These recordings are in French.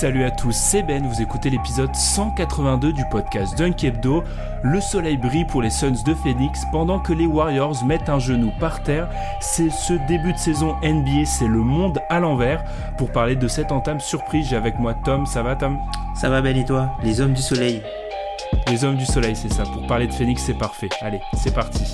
Salut à tous, c'est Ben, vous écoutez l'épisode 182 du podcast Dunk Hebdo. Le soleil brille pour les Suns de Phoenix pendant que les Warriors mettent un genou par terre. C'est ce début de saison NBA, c'est le monde à l'envers. Pour parler de cette entame surprise, j'ai avec moi Tom, ça va Tom? Ça va Ben et toi? Les hommes du soleil. Les hommes du soleil, c'est ça. Pour parler de Phoenix, c'est parfait. Allez, c'est parti.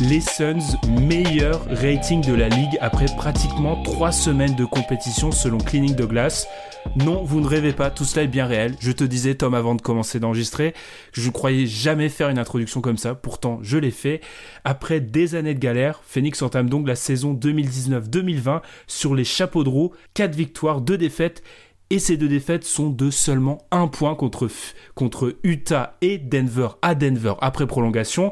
Les Suns, meilleur rating de la ligue après pratiquement 3 semaines de compétition selon Cleaning the Glass. Non, vous ne rêvez pas, tout cela est bien réel. Je te disais, Tom, avant de commencer d'enregistrer, je ne croyais jamais faire une introduction comme ça. Pourtant, je l'ai fait. Après des années de galère, Phoenix entame donc la saison 2019-2020 sur les chapeaux de roue. 4 victoires, 2 défaites et ces deux défaites sont de seulement un point contre, contre Utah et Denver à Denver après prolongation.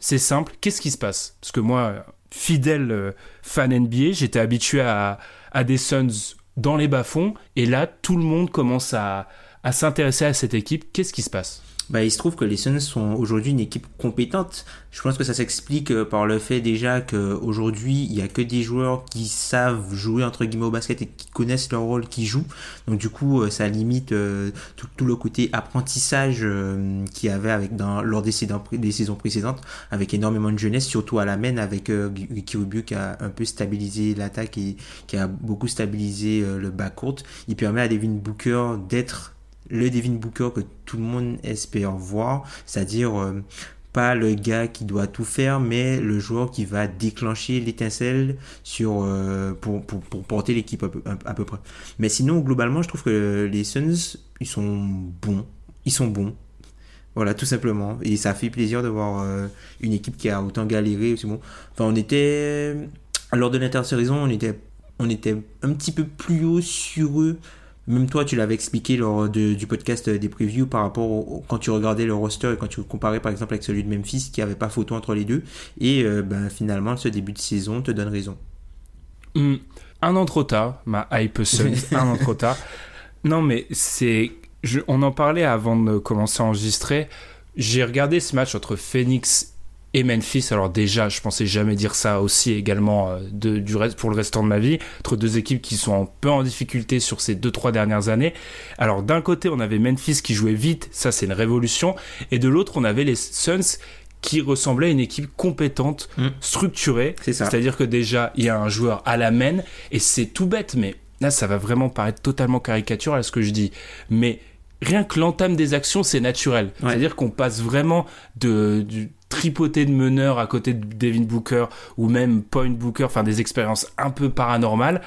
C'est simple, qu'est-ce qui se passe? Parce que moi, fidèle euh, fan NBA, j'étais habitué à, des Suns dans les bas-fonds, et là, tout le monde commence à s'intéresser à cette équipe. Qu'est-ce qui se passe? Bah, il se trouve que les Suns sont aujourd'hui une équipe compétente. Je pense que ça s'explique euh, par le fait déjà qu'aujourd'hui, il y a que des joueurs qui savent jouer entre guillemets au basket et qui connaissent leur rôle, qui jouent. Donc du coup, euh, ça limite euh, tout, le côté apprentissage qu'il y avait avec dans, lors des, des, saisons précédentes, avec énormément de jeunesse, surtout à la main avec Rubio qui a un peu stabilisé l'attaque et qui a beaucoup stabilisé le backcourt. Il permet à Devin Booker d'être le Devin Booker que tout le monde espère voir, c'est-à-dire euh, pas le gars qui doit tout faire, mais le joueur qui va déclencher l'étincelle sur euh, pour, pour, pour, porter l'équipe à, peu près. Mais sinon, globalement, je trouve que les Suns, ils sont bons. Ils sont bons. Voilà, tout simplement. Et ça fait plaisir de voir euh, une équipe qui a autant galéré. Bon. Enfin, on était. Lors de l'intersaison, on était, on était un petit peu plus haut sur eux même toi, tu l'avais expliqué lors du podcast des previews par rapport au, quand tu regardais le roster et quand tu comparais par exemple avec celui de Memphis qui avait pas photo entre les deux. Et euh, ben, finalement, ce début de saison te donne raison. Hmm. un an trop tard, ma hype un an trop tard. Non, mais c'est. on en parlait avant de commencer à enregistrer. J'ai regardé ce match entre Phoenix et Memphis. Alors déjà, je pensais jamais dire ça aussi également euh, de, du reste, pour le restant de ma vie, entre deux équipes qui sont un peu en difficulté sur ces deux trois dernières années. Alors d'un côté, on avait Memphis qui jouait vite, ça c'est une révolution, et de l'autre, on avait les Suns qui ressemblaient à une équipe compétente, hmm. structurée. C'est-à-dire que déjà, il y a un joueur à la main, et c'est tout bête, mais là, ça va vraiment paraître totalement caricatural à ce que je dis. Mais rien que l'entame des actions, c'est naturel. C'est-à-dire qu'on passe vraiment de, du, tripoté de meneurs à côté de Devin Booker ou même Point Booker, enfin des expériences un peu paranormales,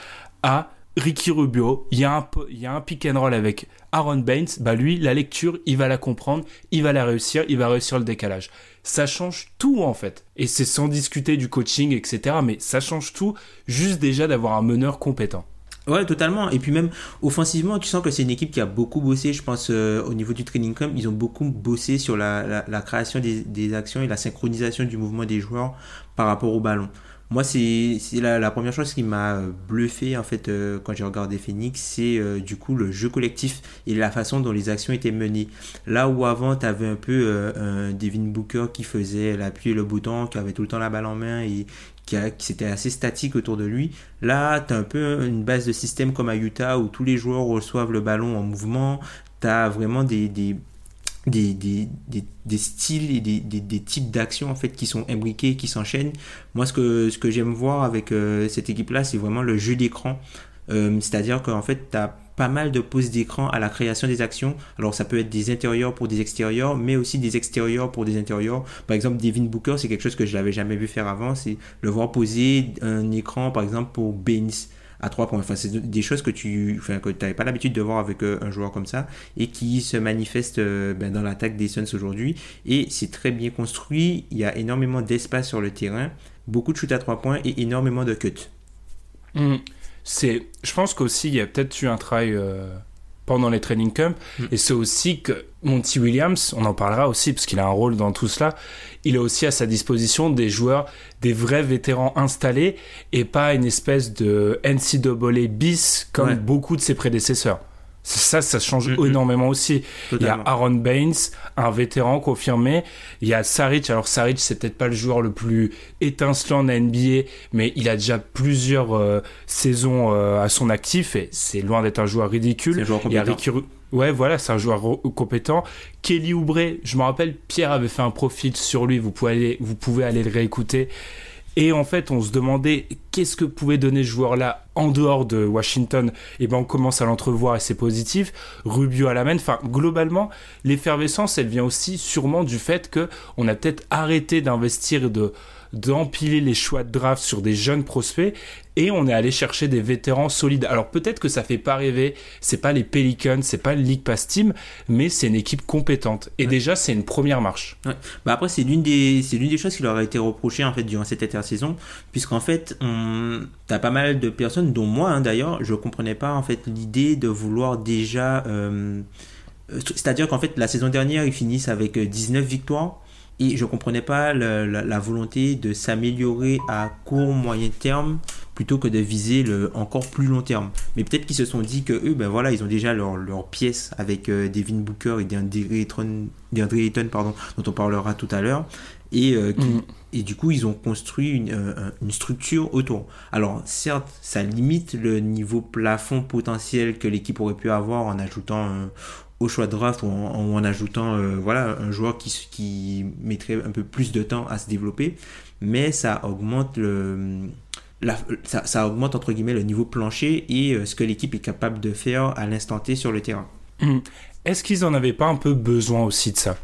à Ricky Rubio, il y, a un, pick and roll avec Aaron Baines, bah lui, la lecture, il va la comprendre, il va la réussir, il va réussir le décalage. Ça change tout en fait. Et c'est sans discuter du coaching, etc. Mais ça change tout, juste déjà d'avoir un meneur compétent. Ouais, totalement. Et puis même offensivement, tu sens que c'est une équipe qui a beaucoup bossé, je pense, euh, au niveau du training camp. Ils ont beaucoup bossé sur la, la, création des, des, actions et la synchronisation du mouvement des joueurs par rapport au ballon. Moi, c'est la, la, première chose qui m'a bluffé en fait euh, quand j'ai regardé Phoenix, c'est euh, du coup le jeu collectif et la façon dont les actions étaient menées. Là où avant, tu avais un peu un Devin Booker qui faisait l'appui et le bouton, qui avait tout le temps la balle en main et qui, qui assez statique autour de lui. Là, tu as un peu une base de système comme à Utah où tous les joueurs reçoivent le ballon en mouvement. Tu as vraiment des, des, des, des, des, styles et des, des types d'actions en fait qui sont imbriqués, qui s'enchaînent. Moi, ce que, ce que j'aime voir avec euh, cette équipe-là, c'est vraiment le jeu d'écran. Euh, c'est-à-dire qu'en fait, tu as pas mal de poses d'écran à la création des actions. Alors ça peut être des intérieurs pour des extérieurs, mais aussi des extérieurs pour des intérieurs. Par exemple, Devin Booker, c'est quelque chose que je n'avais jamais vu faire avant, c'est le voir poser un écran, par exemple, pour Baines à trois points. Enfin, c'est des choses que tu enfin, n'avais pas l'habitude de voir avec euh, un joueur comme ça et qui se manifestent euh, ben, dans l'attaque des Suns aujourd'hui. Et c'est très bien construit. Il y a énormément d'espace sur le terrain, beaucoup de shoot à trois points et énormément de cuts. Mmh. C'est, je pense qu'aussi il y a peut-être eu un travail euh, pendant les training camps mm. et c'est aussi que Monty Williams, on en parlera aussi parce qu'il a un rôle dans tout cela. Il a aussi à sa disposition des joueurs, des vrais vétérans installés et pas une espèce de NCAA bis comme beaucoup de ses prédécesseurs. Ça, ça change mm-hmm. énormément aussi. Il y a Aaron Baines, un vétéran confirmé. Il y a Saric. Alors Saric, c'est peut-être pas le joueur le plus étincelant de la NBA, mais il a déjà plusieurs euh, saisons euh, à son actif et c'est loin d'être un joueur ridicule. il y a Ricky... Ouais, voilà, c'est un joueur compétent. Kelly Oubre, je me rappelle, Pierre avait fait un profil sur lui. Vous pouvez aller, vous pouvez aller le réécouter. Et en fait, on se demandait qu'est-ce que pouvait donner ce joueur-là en dehors de Washington? Et ben, on commence à l'entrevoir et c'est positif. Rubio à la main. Enfin, globalement, l'effervescence, elle vient aussi sûrement du fait que on a peut-être arrêté d'investir de d'empiler les choix de draft sur des jeunes prospects et on est allé chercher des vétérans solides. Alors peut-être que ça fait pas rêver, c'est pas les Pelicans, c'est pas le League Pass Team, mais c'est une équipe compétente. Et déjà, c'est une première marche. Ouais. Bah après, c'est l'une des, c'est l'une des choses qui leur a été reprochée en fait durant cette intersaison, puisqu'en fait, on, t'as pas mal de personnes, dont moi hein, d'ailleurs, je comprenais pas en fait l'idée de vouloir déjà, euh, c'est-à-dire qu'en fait, la saison dernière, ils finissent avec 19 euh, victoires. Et je comprenais pas la, la, volonté de s'améliorer à court, moyen terme plutôt que de viser le encore plus long terme. Mais peut-être qu'ils se sont dit que eux, ben voilà, ils ont déjà leur, leur pièce avec euh, Devin Booker et DeAndre Ayton, pardon, dont on parlera tout à l'heure. Et, euh, mm. et du coup, ils ont construit une, euh, une, structure autour. Alors, certes, ça limite le niveau plafond potentiel que l'équipe aurait pu avoir en ajoutant au choix de draft ou en, ajoutant euh, voilà, un joueur qui, qui mettrait un peu plus de temps à se développer. Mais ça augmente le. Ça, ça, augmente entre guillemets le niveau plancher et euh, ce que l'équipe est capable de faire à l'instant T sur le terrain. Hum. Est-ce qu'ils en avaient pas un peu besoin aussi de ça?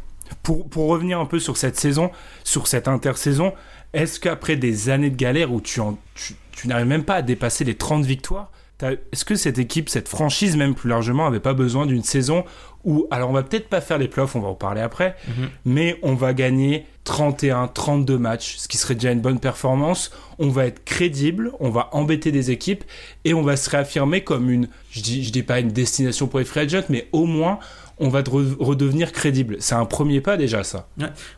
Pour, pour, revenir un peu sur cette saison, sur cette intersaison, est-ce qu'après des années de galère où tu, tu, tu n'arrives même pas à dépasser les 30 victoires, est-ce que cette équipe, cette franchise même plus largement, avait pas besoin d'une saison où, alors on va peut-être pas faire les playoffs, on va en parler après, mhm. mais on va gagner 31, 32 matchs, ce qui serait déjà une bonne performance. On va être crédible, on va embêter des équipes et on va se réaffirmer comme une, je dis, je dis pas une destination pour les free agents, mais au moins on va redevenir crédible. C'est un premier pas déjà, ça.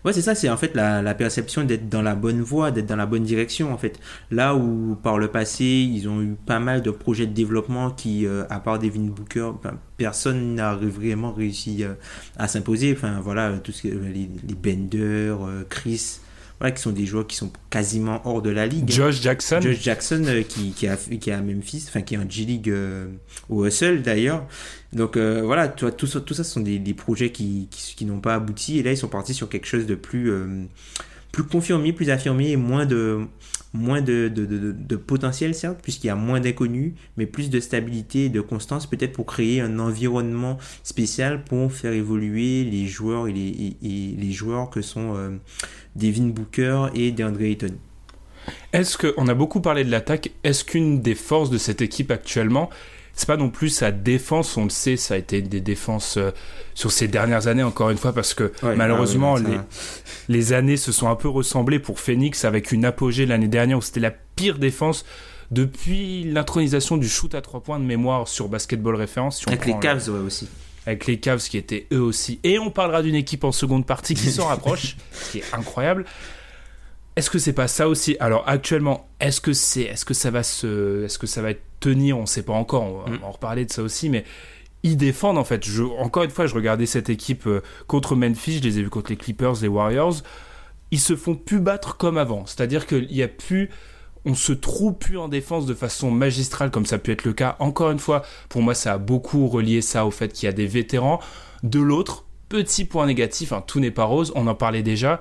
Ouais, c'est ça, c'est en fait la, perception d'être dans la bonne voie, d'être dans la bonne direction, en fait. Là où par le passé, ils ont eu pas mal de projets de développement qui, euh, à part Devin Booker, personne n'a vraiment réussi euh, à s'imposer. Enfin, voilà, tout ce les, les Bender, euh, Chris voilà, qui sont des joueurs qui sont quasiment hors de la ligue. Josh Jackson. Josh Jackson euh, qui, qui, a, qui est à Memphis, enfin qui est en G-League euh, au Hustle d'ailleurs. Donc euh, voilà, tout, tout, ça, ce sont des, projets qui, qui, n'ont pas abouti et là ils sont partis sur quelque chose de plus, plus confirmé, plus affirmé et moins de, moins de, de, de, potentiel certes, puisqu'il y a moins d'inconnus, mais plus de stabilité et de constance peut-être pour créer un environnement spécial pour faire évoluer les joueurs et les, les joueurs que sont Devin Booker et DeAndre Ayton. Est-ce que, on a beaucoup parlé de l'attaque, est-ce qu'une des forces de cette équipe actuellement, c'est pas non plus sa défense, on le sait, ça a été des défenses euh, sur ces dernières années, encore une fois, parce que malheureusement, ah les, les, années se sont un peu ressemblées pour Phoenix avec une apogée l'année dernière où c'était la pire défense depuis l'intronisation du shoot à trois points de mémoire sur Basketball Référence. avec les Cavs, ouais, aussi avec les Cavs qui étaient eux aussi. Et on parlera d'une équipe en seconde partie qui s'en rapproche, ce qui est incroyable. Est-ce que c'est pas ça aussi? Alors actuellement, est-ce que c'est, est-ce que ça va se, est-ce que ça va tenir? On sait pas encore. On va, mm. en reparler de ça aussi, mais ils défendent en fait. Je, encore une fois, je regardais cette équipe euh, contre Memphis, je les ai vus contre les Clippers, les Warriors. Ils se font plus battre comme avant. C'est-à-dire qu'il y a plus on se trouve plus en défense de façon magistrale comme ça peut être le cas. Encore une fois, pour moi, ça a beaucoup relié ça au fait qu'il y a des vétérans. De l'autre, petit point négatif, hein, tout n'est pas rose, on en parlait déjà,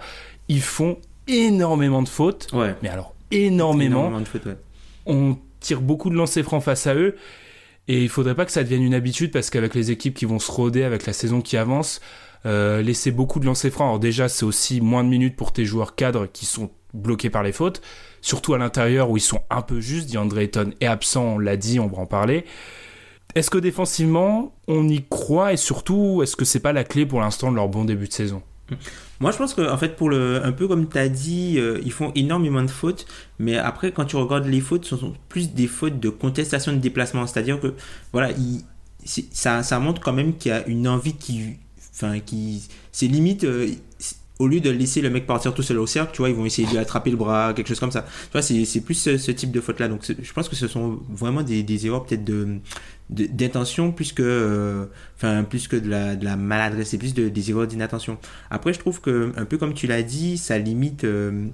ils font énormément de fautes. Ouais. Mais alors, énormément. de fautes, On tire beaucoup de lancers francs face à eux. Et il faudrait pas que ça devienne une habitude parce qu'avec les équipes qui vont se roder, avec la saison qui avance, euh, laisser beaucoup de lancers francs. Alors déjà, c'est aussi moins de minutes pour tes joueurs cadres qui sont bloqués par les fautes, surtout à l'intérieur où ils sont un peu justes. DeAndre Ayton est absent, on l'a dit, on va en parler. Est-ce que défensivement, on y croit? Et surtout, est-ce que c'est pas la clé pour l'instant de leur bon début de saison? Moi, je pense que, en fait, pour le, un peu comme tu as dit, euh, ils font énormément de fautes, mais après, quand tu regardes les fautes, ce sont plus des fautes de contestation de déplacement. C'est-à-dire que, voilà, ça, ça montre quand même qu'il y a une envie qui. Enfin, qui. C'est limite. Euh, au lieu de laisser le mec partir tout seul au cercle, tu vois, ils vont essayer de lui attraper le bras, quelque chose comme ça. Tu vois, c'est plus ce, type de faute-là. Donc, je pense que ce sont vraiment des, des erreurs peut-être de d'intention plus que euh, enfin plus que de la, maladresse c'est plus de, des erreurs d'inattention après je trouve que un peu comme tu l'as dit ça limite euh,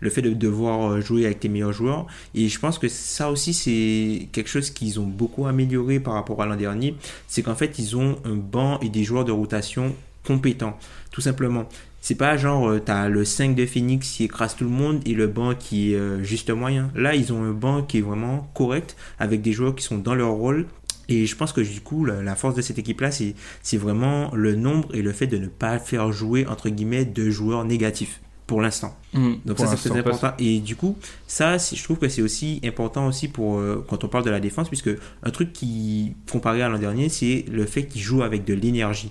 le fait de devoir jouer avec tes meilleurs joueurs et je pense que ça aussi c'est quelque chose qu'ils ont beaucoup amélioré par rapport à l'an dernier c'est qu'en fait ils ont un banc et des joueurs de rotation compétents tout simplement c'est pas genre, euh, t'as le 5 de Phoenix qui écrase tout le monde et le banc qui est euh, juste moyen. Là, ils ont un banc qui est vraiment correct avec des joueurs qui sont dans leur rôle. Et je pense que du coup, la, force de cette équipe-là, c'est vraiment le nombre et le fait de ne pas faire jouer, entre guillemets, de joueurs négatifs pour l'instant. Mmh, Donc ça c'est très important. Et du coup, ça je trouve que c'est aussi important aussi pour euh, quand on parle de la défense, puisque un truc qui comparé à l'an dernier, c'est le fait qu'ils jouent avec de l'énergie.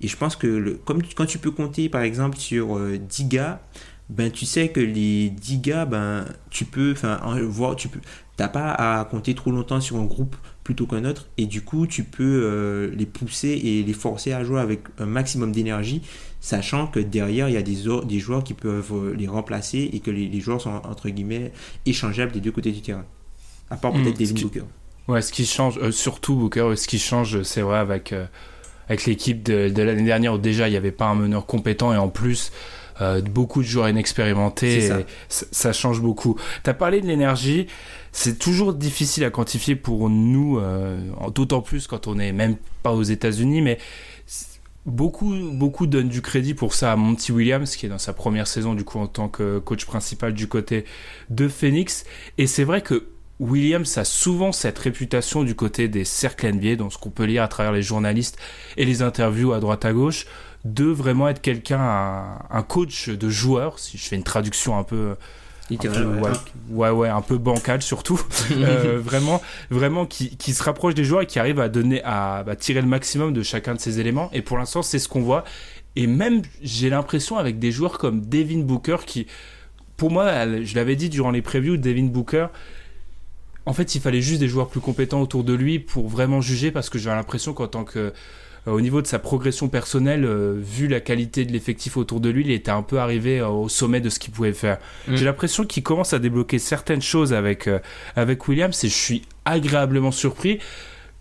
Et je pense que le, comme quand tu peux compter par exemple sur 10 euh, gars, ben tu sais que les 10 gars, ben tu peux, enfin voir, tu peux, t'as pas à compter trop longtemps sur un groupe plutôt qu'un autre, et du coup tu peux euh, les pousser et les forcer à jouer avec un maximum d'énergie, sachant que derrière il y a des, des joueurs qui peuvent euh, les remplacer et que les, joueurs sont entre guillemets échangeables des deux côtés du terrain, à part peut-être mmh, Devin Booker. Ouais, ce qui change, surtout Booker, ce qui change, c'est vrai avec avec l'équipe de, l'année dernière où déjà il n'y avait pas un meneur compétent et en plus euh, beaucoup de joueurs inexpérimentés. Ça. change beaucoup. Tu as parlé de l'énergie. C'est toujours difficile à quantifier pour nous, euh, d'autant plus quand on n'est même pas aux États-Unis, mais beaucoup, beaucoup donnent du crédit pour ça à Monty Williams, qui est dans sa première saison du coup en tant que coach principal du côté de Phoenix. Et c'est vrai que Williams a souvent cette réputation du côté des cercles NBA, dans ce qu'on peut lire à travers les journalistes et les interviews à droite à gauche, de vraiment être quelqu'un, un, coach de joueurs, si je fais une traduction un peu... Peu ouais, ouais, un peu bancal surtout. Euh, vraiment, vraiment qui, qui, se rapproche des joueurs et qui arrive à donner, à, à tirer le maximum de chacun de ces éléments. Et pour l'instant, c'est ce qu'on voit. Et même, j'ai l'impression avec des joueurs comme Devin Booker qui, pour moi, je l'avais dit durant les previews, Devin Booker, en fait, il fallait juste des joueurs plus compétents autour de lui pour vraiment juger, parce que j'ai l'impression qu'en tant que au niveau de sa progression personnelle, euh, vu la qualité de l'effectif autour de lui, il était un peu arrivé euh, au sommet de ce qu'il pouvait faire. Mm. J'ai l'impression qu'il commence à débloquer certaines choses avec, avec Williams et je suis agréablement surpris.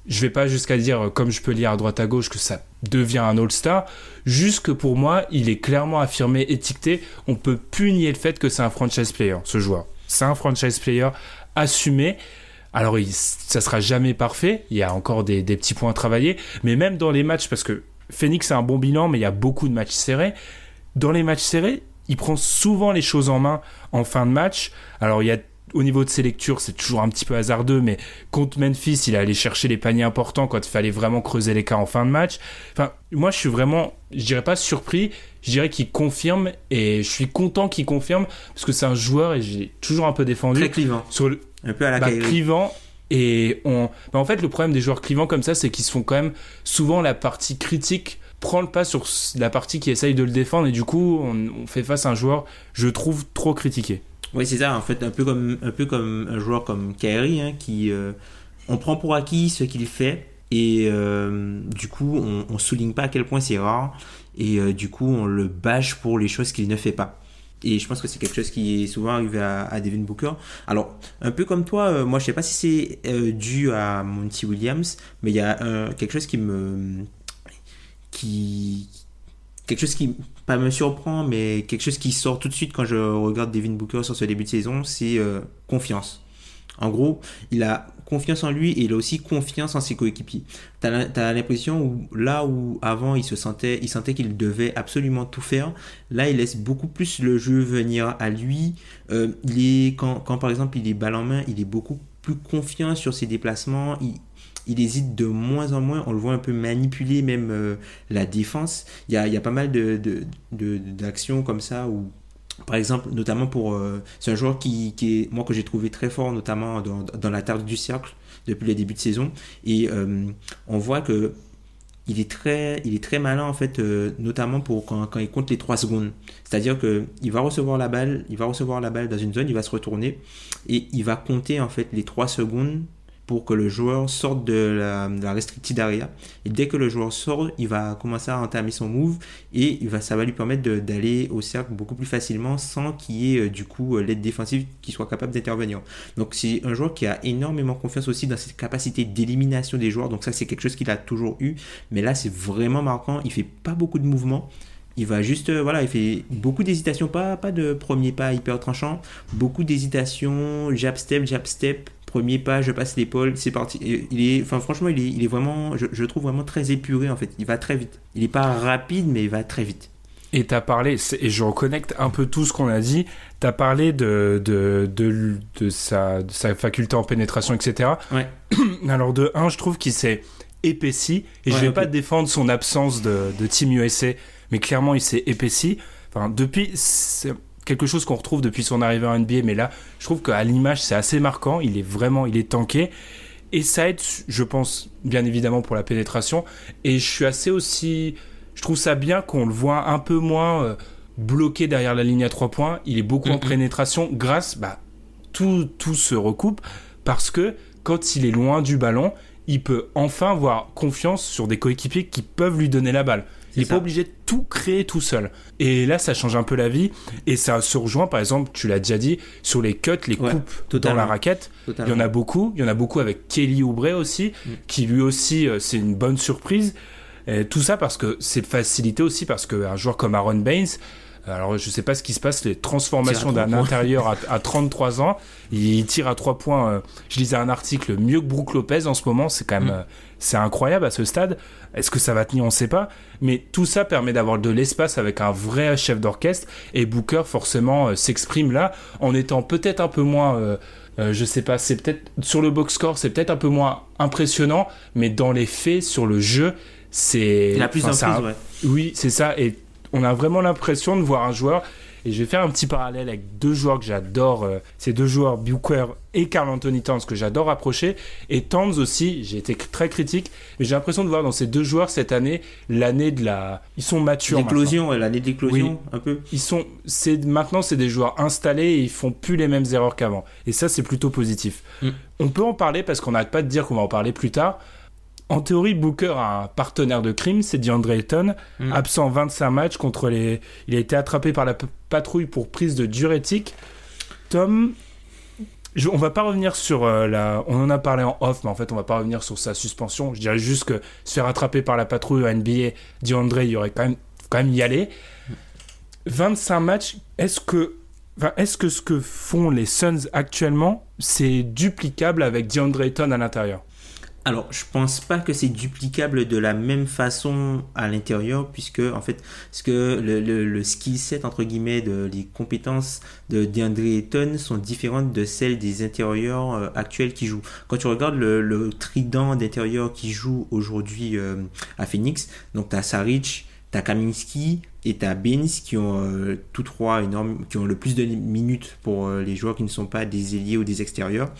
Je vais pas jusqu'à dire, comme je peux lire à droite à gauche, que ça devient un All-Star. Juste que pour moi, il est clairement affirmé, étiqueté. On peut punir le fait que c'est un franchise player, ce joueur. C'est un franchise player assumé. Alors, il, ça sera jamais parfait. Il y a encore des, petits points à travailler. Mais même dans les matchs, parce que Phoenix a un bon bilan, mais il y a beaucoup de matchs serrés. Dans les matchs serrés, il prend souvent les choses en main en fin de match. Alors, il y a au niveau de ses lectures, c'est toujours un petit peu hasardeux, mais contre Memphis, il est allé chercher les paniers importants quand il fallait vraiment creuser les cas en fin de match. Enfin, moi, je suis vraiment, je dirais pas surpris, je dirais qu'il confirme et je suis content qu'il confirme parce que c'est un joueur et j'ai toujours un peu défendu. Très clivant. Sur le, un peu à la bah, clivant. Et on, bah, en fait, le problème des joueurs clivants comme ça, c'est qu'ils se font quand même souvent la partie critique prend le pas sur la partie qui essaye de le défendre et du coup, on fait face à un joueur, je trouve, trop critiqué. Oui, c'est ça, en fait, un peu comme un, peu comme un joueur comme Kyrie, hein, qui euh, on prend pour acquis ce qu'il fait, et euh, du coup, on, on souligne pas à quel point c'est rare, et euh, du coup, on le bâche pour les choses qu'il ne fait pas. Et je pense que c'est quelque chose qui est souvent arrivé à, Devin Booker. Alors, un peu comme toi, moi je sais pas si c'est dû à Monty Williams, mais il y a quelque chose qui me. qui. quelque chose qui pas me surprend, mais quelque chose qui sort tout de suite quand je regarde Devin Booker sur ce début de saison, c'est euh, confiance. En gros, il a confiance en lui et il a aussi confiance en ses coéquipiers. Tu as, l'impression où là où avant il se sentait, il sentait qu'il devait absolument tout faire, là il laisse beaucoup plus le jeu venir à lui. Euh, il est quand, par exemple il est balle en main, il est beaucoup plus confiant sur ses déplacements. Il, hésite de moins en moins. On le voit un peu manipuler même euh, la défense. Il y a, pas mal de, de, de- d'actions comme ça où par exemple, notamment pour. euh, c'est un joueur qui, qui est, moi, que j'ai trouvé très fort, notamment dans, dans la tarte du cercle depuis le début de saison. Et euh, on voit que il est très, il est très malin, en fait, euh, notamment pour quand, quand il compte les 3 secondes. C'est-à-dire que il va recevoir la balle, il va recevoir la balle dans une zone, il va se retourner et il va compter, en fait, les 3 secondes pour que le joueur sorte de la, de restricted area. Et dès que le joueur sort, il va commencer à entamer son move et il va, ça va lui permettre d'aller au cercle beaucoup plus facilement sans qu'il y ait euh, du coup euh, l'aide défensive qui soit capable d'intervenir. Donc c'est un joueur qui a énormément confiance aussi dans cette capacité d'élimination des joueurs. Donc ça c'est quelque chose qu'il a toujours eu. Mais là c'est vraiment marquant. Il fait pas beaucoup de mouvements. Il va juste, euh, voilà, il fait beaucoup d'hésitations, pas, pas de premier pas hyper tranchant, beaucoup d'hésitations, jab step, jab step, premier pas, je passe l'épaule, c'est parti. Il est, enfin franchement, il est, il est vraiment, je, je trouve vraiment très épuré en fait. Il va très vite. Il est pas rapide, mais il va très vite. Et t'as parlé, c'est- et je reconnecte un peu tout ce qu'on a dit, t'as parlé de, de, de, de sa, de sa faculté en pénétration, etc. Ouais. Alors de 1, je trouve qu'il s'est épaissi, et je Ouais, vais ok. pas défendre son absence de, de Team USA, mais clairement il s'est épaissi. Enfin, depuis, quelque chose qu'on retrouve depuis son arrivée en NBA, mais là, je trouve qu'à l'image, c'est assez marquant, il est vraiment, il est tanké. Et ça aide, je pense, bien évidemment pour la pénétration. Et je suis assez aussi. Je trouve ça bien qu'on le voit un peu moins euh, bloqué derrière la ligne à trois points. Il est beaucoup en pénétration grâce. Bah, tout, tout se recoupe parce que quand il est loin du ballon, il peut enfin avoir confiance sur des coéquipiers qui peuvent lui donner la balle. Il n'est pas obligé de tout créer tout seul. Et là, ça change un peu la vie. Et ça se rejoint, par exemple, tu l'as déjà dit, sur les cuts, les Ouais, coupes dans la raquette. Il y en a beaucoup. Il y en a beaucoup avec Kelly Oubre aussi, Mm. qui lui aussi, euh, c'est une bonne surprise. Et tout ça parce que c'est facilité aussi parce qu'un joueur comme Aaron Baines, alors je sais pas ce qui se passe, les transformations d'un intérieur à, à 33 ans, il tire à 3 points. euh, je lisais un article mieux que Brook Lopez en ce moment, c'est quand même Mm. C'est incroyable à ce stade. Est-ce que ça va tenir, on sait pas. Mais tout ça permet d'avoir de l'espace avec un vrai chef d'orchestre et Booker forcément euh, s'exprime là en étant peut-être un peu moins euh, euh, je sais pas, c'est peut-être sur le box score, c'est peut-être un peu moins impressionnant, mais dans les faits, sur le jeu, c'est. Il a plus enfin, d'emprise, ouais. Oui, c'est ça. Et on a vraiment l'impression de voir un joueur. Et je vais faire un petit parallèle avec deux joueurs que j'adore. euh, ces deux joueurs, Booker et Carl Anthony Towns, que j'adore approcher. Et Towns aussi, j'ai été très critique. Mais j'ai l'impression de voir dans ces deux joueurs cette année l'année de la. Ils sont matures. L'éclosion, l'année d'éclosion, Oui. un peu. Ils sont. Maintenant, c'est des joueurs installés et ils font plus les mêmes erreurs qu'avant. Et ça, c'est plutôt positif. Mm. On peut en parler parce qu'on n'arrête pas de dire qu'on va en parler plus tard. En théorie, Booker a un partenaire de crime, c'est DeAndre Ayton, Mm. absent 25 matchs contre les. Il a été attrapé par la patrouille pour prise de diurétique. Tom, je- on va pas revenir sur euh, la. On en a parlé en off, mais en fait, on va pas revenir sur sa suspension. Je dirais juste que se faire attraper par la patrouille à NBA, DeAndre, il y aurait quand même, quand même y aller. 25 matchs, est-ce que. enfin, est-ce que ce que font les Suns actuellement, c'est duplicable avec DeAndre Ayton à l'intérieur? Alors, je pense pas que c'est duplicable de la même façon à l'intérieur, puisque en fait, ce que le, le, skill set entre guillemets de les compétences de DeAndre Ayton sont différentes de celles des intérieurs euh, actuels qui jouent. Quand tu regardes le, le trident d'intérieur qui joue aujourd'hui euh, à Phoenix, donc t'as Saric, t'as Kaminski et t'as Baines qui ont euh, tous trois énormes, qui ont le plus de minutes pour euh, les joueurs qui ne sont pas des ailiers ou des extérieurs.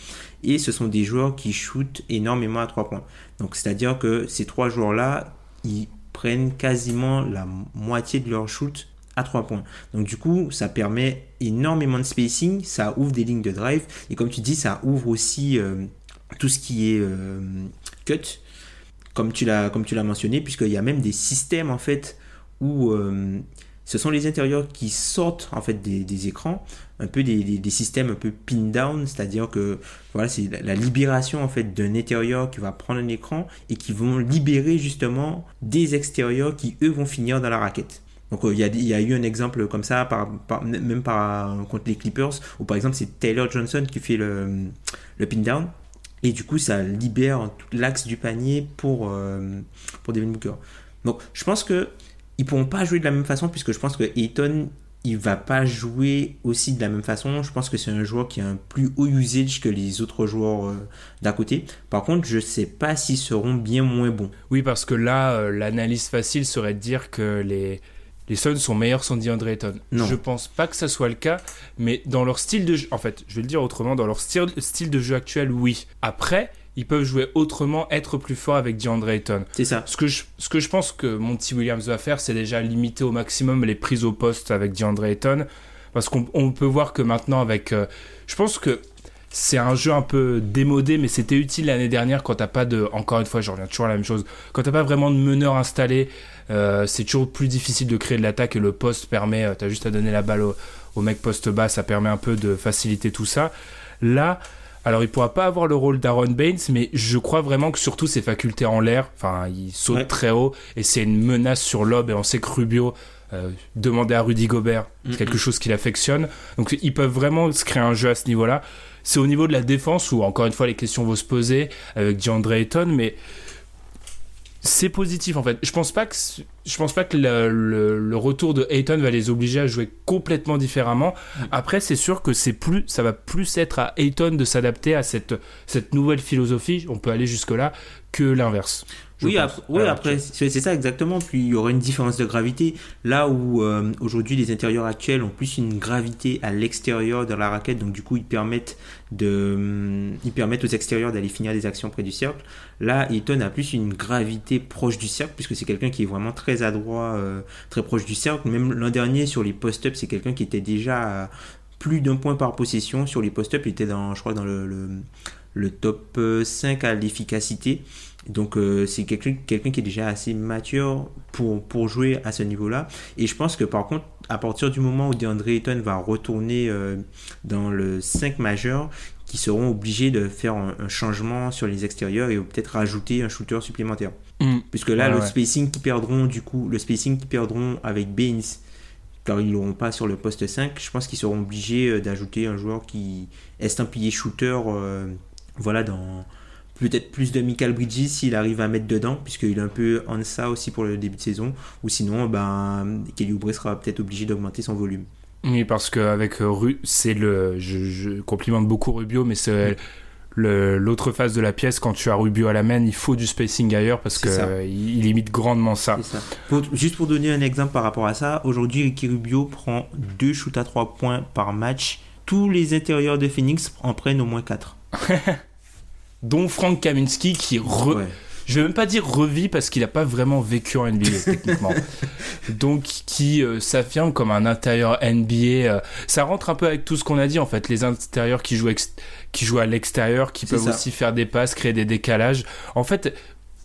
Et ce sont des joueurs qui shootent énormément à trois points. Donc c'est-à-dire que ces trois joueurs-là, ils prennent quasiment la moitié de leur shoot à trois points. Donc du coup, ça permet énormément de spacing, ça ouvre des lignes de drive, et comme tu dis, ça ouvre aussi euh, tout ce qui est cut, tu comme tu l'as mentionné, puisqu'il y a même des systèmes en fait où euh, ce sont les intérieurs qui sortent en fait des, écrans, un peu des, systèmes un peu pin down, c'est-à-dire que voilà, c'est la, libération en fait d'un intérieur qui va prendre un écran et qui vont libérer justement des extérieurs qui eux vont finir dans la raquette. Donc euh, il y, a, eu un exemple comme ça, même par, contre les Clippers, où par exemple c'est Taylor Johnson qui fait le, le pin down. Et du coup, ça libère tout l'axe du panier pour, euh, pour Devin Booker. Donc, je pense que ils pourront pas jouer de la même façon puisque je pense que Ayton il va pas jouer aussi de la même façon. Je pense que c'est un joueur qui a un plus haut usage que les autres joueurs euh, d'à côté. Par contre, je sais pas s'ils seront bien moins bons. Oui, parce que là, euh, l'analyse facile serait de dire que les, les Suns sont meilleurs sans DeAndre Ayton. Non. Je pense pas que ça soit le cas, mais dans leur style de jeu, en fait, je vais le dire autrement, dans leur style, style de jeu actuel, oui. Après, ils peuvent jouer autrement, être plus forts avec DeAndre Ayton. C'est ça. Ce que, je, ce que je pense que Monty Williams va faire, c'est déjà limiter au maximum les prises au poste avec DeAndre Ayton. Parce qu'on on peut voir que maintenant, avec. euh, je pense que c'est un jeu un peu démodé, mais c'était utile l'année dernière quand t'as pas de. Encore une fois, je reviens toujours à la même chose. Quand t'as pas vraiment de meneur installé, euh, c'est toujours plus difficile de créer de l'attaque et le poste permet. euh, T'as juste à donner la balle au, au mec poste bas, ça permet un peu de faciliter tout ça. Là. Alors, il pourra pas avoir le rôle d'Aaron Baines, mais je crois vraiment que surtout ses facultés en l'air, enfin, il saute Ouais. très haut et c'est une menace sur l'aube. Et on sait que Rubio euh, demandait à Rudy Gobert, c'est Mhm. quelque chose qu'il affectionne. Donc, ils peuvent vraiment se créer un jeu à ce niveau-là. C'est au niveau de la défense où, encore une fois, les questions vont se poser avec DeAndre Ayton, mais c'est positif en fait. Je pense pas que pense pas que le, retour de Ayton va les obliger à jouer complètement différemment. Après, c'est sûr que c'est plus, ça va plus être à Ayton de s'adapter à cette cette nouvelle philosophie. On peut aller jusque là que l'inverse. Oui, oui, après c'est ça exactement. Puis il y aura une différence de gravité. Là où euh, aujourd'hui les intérieurs actuels ont plus une gravité à l'extérieur de la raquette, donc du coup ils permettent de, hum, ils permettent aux extérieurs d'aller finir des actions près du cercle. Là, Eton a plus une gravité proche du cercle puisque c'est quelqu'un qui est vraiment très adroit, euh, très proche du cercle. Même l'an dernier sur les post-ups, c'est quelqu'un qui était déjà à plus d'un point par possession sur les post-ups. Il était dans, je crois, dans le, le, le top euh, 5 à l'efficacité. Donc euh, c'est quelqu'un quelqu'un qui est déjà assez mature pour, pour jouer à ce niveau-là. Et je pense que par contre, à partir du moment où DeAndre Ayton va retourner euh, dans le 5 majeur, qui seront obligés de faire un, un changement sur les extérieurs et peut-être rajouter un shooter supplémentaire. Mm. Puisque là, le ouais. spacing qu'ils perdront, du coup, le spacing qu'ils perdront avec Baines, car ils l'auront pas sur le poste 5, je pense qu'ils seront obligés euh, d'ajouter un joueur qui est un pilier shooter, euh, voilà, dans peut-être plus de Michael Bridges s'il arrive à mettre dedans, puisqu'il est un peu en ça aussi pour le début de saison, ou sinon, ben, Kelly Oubre sera peut-être obligé d'augmenter son volume. Oui, parce qu'avec Ru, c'est le. Je, je complimente beaucoup Rubio, mais c'est le- l'autre face de la pièce. Quand tu as Rubio à la main, il faut du spacing ailleurs parce ça. euh, il, limite grandement ça. C'est ça. Pour- juste pour donner un exemple par rapport à ça, aujourd'hui, Ricky Rubio prend deux shoots à 3 points par match. Tous les intérieurs de Phoenix en prennent au moins 4. Dont Frank Kaminski qui re- Ouais. je vais même pas dire revit parce qu'il a pas vraiment vécu en NBA techniquement. Donc qui euh, s'affirme comme un intérieur NBA. euh, ça rentre un peu avec tout ce qu'on a dit en fait. Les intérieurs qui jouent ex- qui jouent à l'extérieur, qui peuvent ça. aussi faire des passes, créer des décalages. En fait,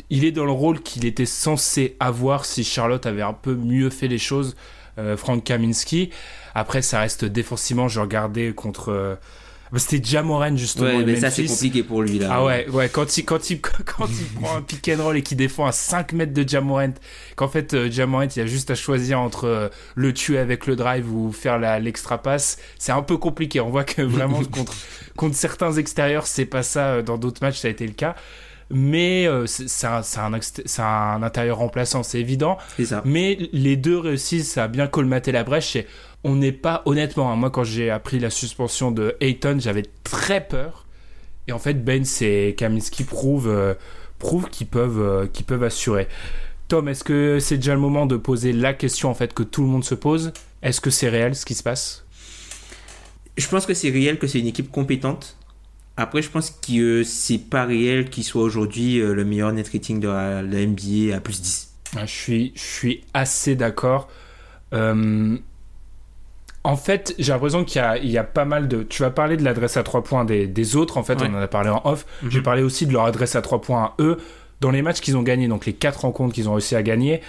il est dans le rôle qu'il était censé avoir si Charlotte avait un peu mieux fait les choses. euh, Frank Kaminski. Après, ça reste défensivement. Je regardais contre. Bah, C'était Jamoran justement. Ouais, mais ça c'est compliqué pour lui là. Ah ouais, ouais, quand il, quand il, quand il prend un pick and roll et qu'il défend à 5 mètres de Jamorant, qu'en fait, euh, Jamorant, il a juste à choisir entre euh, le tuer avec le drive ou faire la, l'extra passe, c'est un peu compliqué. On voit que vraiment, contre, contre certains extérieurs, c'est pas ça. euh, Dans d'autres matchs, ça a été le cas. Mais euh, c'est un, c'est un, un intérieur remplaçant, c'est évident. C'est ça. Mais les deux réussissent à bien colmater la brèche. Et on n'est pas, honnêtement, hein, moi quand j'ai appris la suspension de Ayton, j'avais très peur. Et en fait, Ben et Kaminski prouvent, euh, prouvent qu'ils peuvent, euh, qu'ils peuvent assurer. Tom, est-ce que c'est déjà le moment de poser la question en fait que tout le monde se pose? Est-ce que c'est réel ce qui se passe? Je pense que c'est réel que c'est une équipe compétente. Après, je pense que euh, c'est pas réel qu'il soit aujourd'hui euh, le meilleur net rating de la, la NBA à plus 10. Ah, Je suis, je suis assez d'accord. Euh, en fait, j'ai l'impression qu'il y a, il y a pas mal de. Tu vas parler de l'adresse à 3 points des, des autres, en fait, Ouais. on en a parlé en off. Mhm. J'ai parlé aussi de leur adresse à 3 points à eux. Dans les matchs qu'ils ont gagnés, donc les 4 rencontres qu'ils ont réussi à gagner,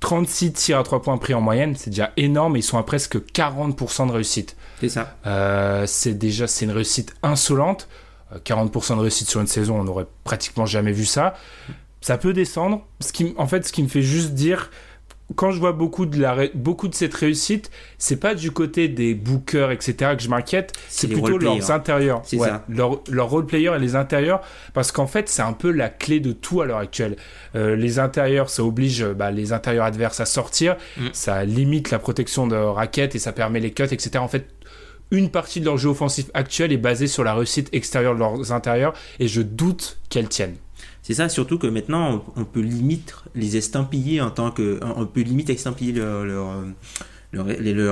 36 tirs à 3 points pris en moyenne, c'est déjà énorme. et Ils sont à presque 40% de réussite. C'est ça. Euh, c'est déjà c'est une réussite insolente. Euh, 40% de réussite sur une saison, on n'aurait pratiquement jamais vu ça. Ça peut descendre. Ce qui, m- en fait, ce qui me fait juste dire, quand je vois beaucoup de, la, beaucoup de cette réussite, c'est pas du côté des bookers, etc., que je m'inquiète, c'est plutôt leurs intérieurs. C'est ça. Leur, leur role player et les intérieurs, parce qu'en fait, c'est un peu la clé de tout à l'heure actuelle. Euh, les intérieurs, ça oblige bah, les intérieurs adverses à sortir, Mm. ça limite la protection de raquettes et ça permet les cuts, etc. En fait, une partie de leur jeu offensif actuel est basée sur la réussite extérieure de leurs intérieurs, et je doute qu'elle tienne. C'est ça, surtout que maintenant, on, peut limite les estampiller en tant que. On peut limite estampiller leur,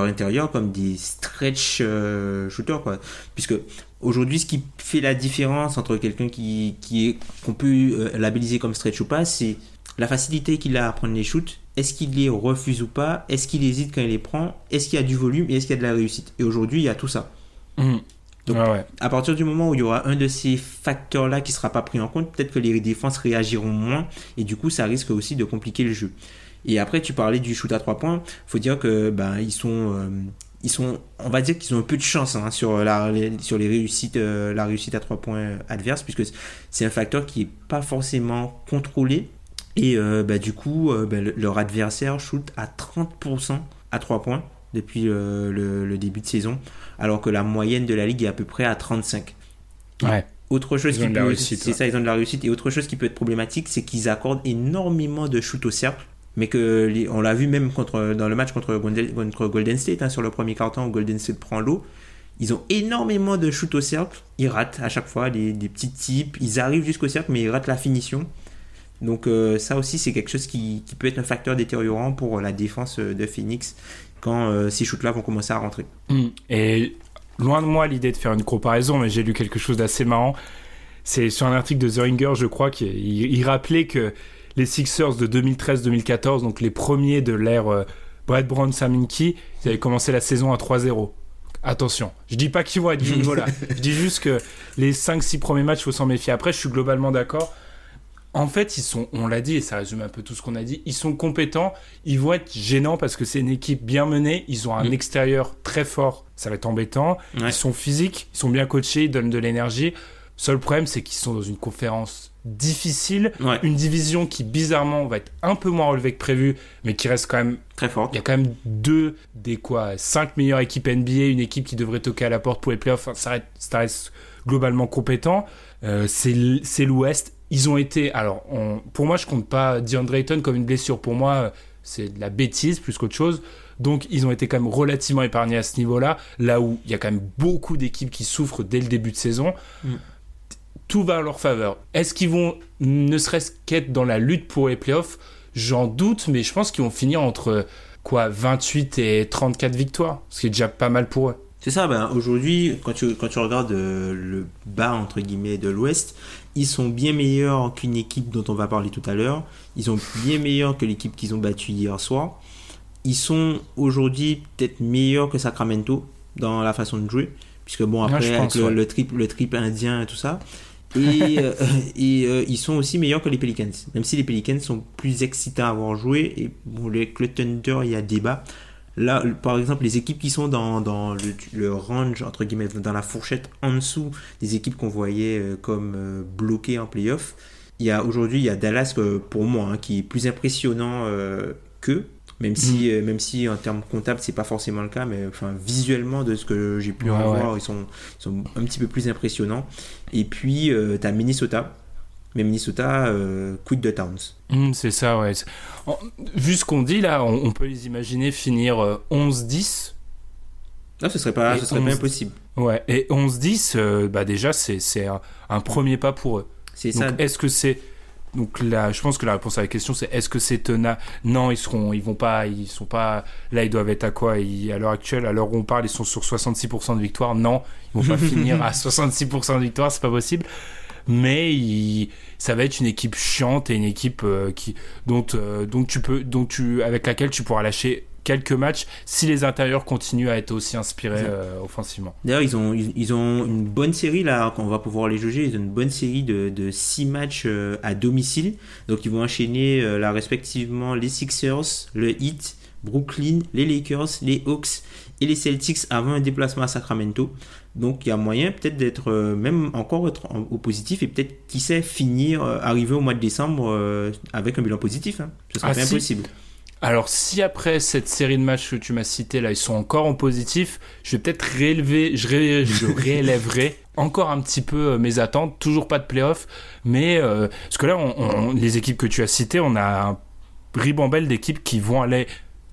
intérieur comme des stretch euh, shooters, quoi. Puisque aujourd'hui, ce qui fait la différence entre quelqu'un qui, est. qu'on peut euh, labelliser comme stretch ou pas, c'est la facilité qu'il a à prendre les shoots. Est-ce qu'il les refuse ou pas? Est-ce qu'il hésite quand il les prend? Est-ce qu'il y a du volume et est-ce qu'il y a de la réussite? Et aujourd'hui, il y a tout ça. Mhm. Donc, ouais. à partir du moment où il y aura un de ces facteurs-là qui sera pas pris en compte, peut-être que les défenses réagiront moins et du coup ça risque aussi de compliquer le jeu. Et après tu parlais du shoot à trois points, faut dire que ben ils sont euh, ils sont on va dire qu'ils ont un peu de chance hein, sur la les- sur les réussites euh, la réussite à trois points adverse puisque c'est un facteur qui est pas forcément contrôlé et euh, bah, du coup euh, le- leur adversaire shoot à 30% à 3 points depuis euh, le, le début de saison alors que la moyenne de la ligue est à peu près à 35 Ouais. autre chose Ils qui peut, c'est ouais. ça, ils ont de la réussite. Et autre chose qui peut être problématique, c'est qu'ils accordent énormément de shoot au cercle, mais que on l'a vu même contre dans le match contre Golden, contre Golden State hein, sur le premier carton où Golden State prend l'eau. Ils ont énormément de shoot au cercle. Ils ratent à chaque fois des, des petits types. Ils arrivent jusqu'au cercle, mais ils ratent la finition. Donc euh, ça aussi, c'est quelque chose qui, qui peut être un facteur détériorant pour la défense euh, de Phoenix quand euh, ces shoots-là vont commencer à rentrer. Mm. Et loin de moi l'idée de faire une comparaison, mais j'ai lu quelque chose d'assez marrant. C'est sur un article de The Ringer, je crois, qu'il il- il rappelait que les Sixers de 2013-2014, donc les premiers de l'ère euh, Brett Brown, Sam Hinkie, ils avaient commencé la saison à 3-0. Attention, je dis pas qu'ils vont être du niveau là. Je dis juste que les 5-6 premiers matchs, faut s'en méfier. Après, je suis globalement d'accord. En fait, ils sont, on l'a dit, et ça résume un peu tout ce qu'on a dit, ils sont compétents, ils vont être gênants parce que c'est une équipe bien menée, ils ont un Mm. extérieur très fort, ça va être embêtant, Ouais. ils sont physiques, ils sont bien coachés, ils donnent de l'énergie. Seul problème, c'est qu'ils sont dans une conférence difficile, Ouais, une division qui bizarrement va être un peu moins relevée que prévu, mais qui reste quand même très fort. il y a quand même deux des quoi, cinq meilleures équipes NBA, une équipe qui devrait toquer à la porte pour les playoffs. Enfin, ça, reste, ça reste globalement compétent. Euh, c'est l'Ouest. Ils ont été. Alors, on- pour moi, je compte pas DeAndre Ayton comme une blessure. Pour moi, c'est de la bêtise plus qu'autre chose. Donc, ils ont été quand même relativement épargnés à ce niveau-là. Là où il y a quand même beaucoup d'équipes qui souffrent dès le début de saison. Mm. Tout va à leur faveur. Est-ce qu'ils vont, ne serait-ce qu'être dans la lutte pour les playoffs? J'en doute, mais je pense qu'ils vont finir entre quoi 28 et 34 victoires, ce qui est déjà pas mal pour eux. C'est ça, ben, aujourd'hui, quand tu, quand tu regardes euh, le bas, entre guillemets, de l'Ouest, ils sont bien meilleurs qu'une équipe dont on va parler tout à l'heure. Ils sont bien meilleurs que l'équipe qu'ils ont battue hier soir. Ils sont aujourd'hui peut-être meilleurs que Sacramento dans la façon de jouer. Puisque bon, après, avec pense, le, ouais. le le indien et tout ça. Et, euh, et euh, ils sont aussi meilleurs que les Pelicans. Même si les Pelicans sont plus excitants à avoir joué. Et bon, le, le Thunder, il y a débat. Là, par exemple, les équipes qui sont dans, dans le, le range, entre guillemets, dans la fourchette en dessous des équipes qu'on voyait euh, comme euh, bloquées en playoff, il y a aujourd'hui, il y a Dallas, euh, pour moi, hein, qui est plus impressionnant euh, qu'eux. Même si, euh, même si en termes comptables, c'est pas forcément le cas, mais enfin, visuellement, de ce que j'ai pu Ouais, en ouais. voir, ils sont, ils sont un petit peu plus impressionnants. Et puis, euh, tu as Minnesota. Mais Minnesota, euh, quid de Towns. Hum, c'est ça, ouais. En- vu ce qu'on dit là, on, on peut les imaginer finir euh, 11-10. Non, ce serait pas, ce serait pas 11. impossible. Ouais, et 11-10, euh, bah déjà, c'est un, un premier pas pour eux. C'est Donc, ça. est-ce que c'est. Donc là, je pense que la réponse à la question c'est est-ce que c'est tenable Non, ils seront, ils vont pas, ils sont pas. Là, ils doivent être à quoi? Ils- À l'heure actuelle, à l'heure où on parle, ils sont sur 66% de victoire. Non, ils vont pas finir à 66% de victoire, c'est pas possible. Mais ça va être une équipe chiante et une équipe euh, qui, dont, euh, dont tu peux, dont tu, avec laquelle tu pourras lâcher quelques matchs si les intérieurs continuent à être aussi inspirés euh, offensivement. D'ailleurs, ils ont, ils, ils ont une bonne série là, qu'on va pouvoir les juger. Ils ont une bonne série de, de six matchs euh, à domicile. Donc, ils vont enchaîner euh, là respectivement les Sixers, le Heat, Brooklyn, les Lakers, les Hawks et les Celtics avant un déplacement à Sacramento. Donc, il y a moyen peut-être d'être euh, même encore être en- au positif et peut-être, qui sait, finir, euh, arriver au mois de décembre euh, avec un bilan positif. Hein. Ce serait Ah, si. impossible. Alors, si après cette série de matchs que tu m'as cité là, ils sont encore en positif, je vais peut-être réélever, je, ré- je réélèverai encore un petit peu mes attentes. Toujours pas de playoff, mais parce que là, on- on- les équipes que tu as citées, on a un ribambelle d'équipes qui vont aller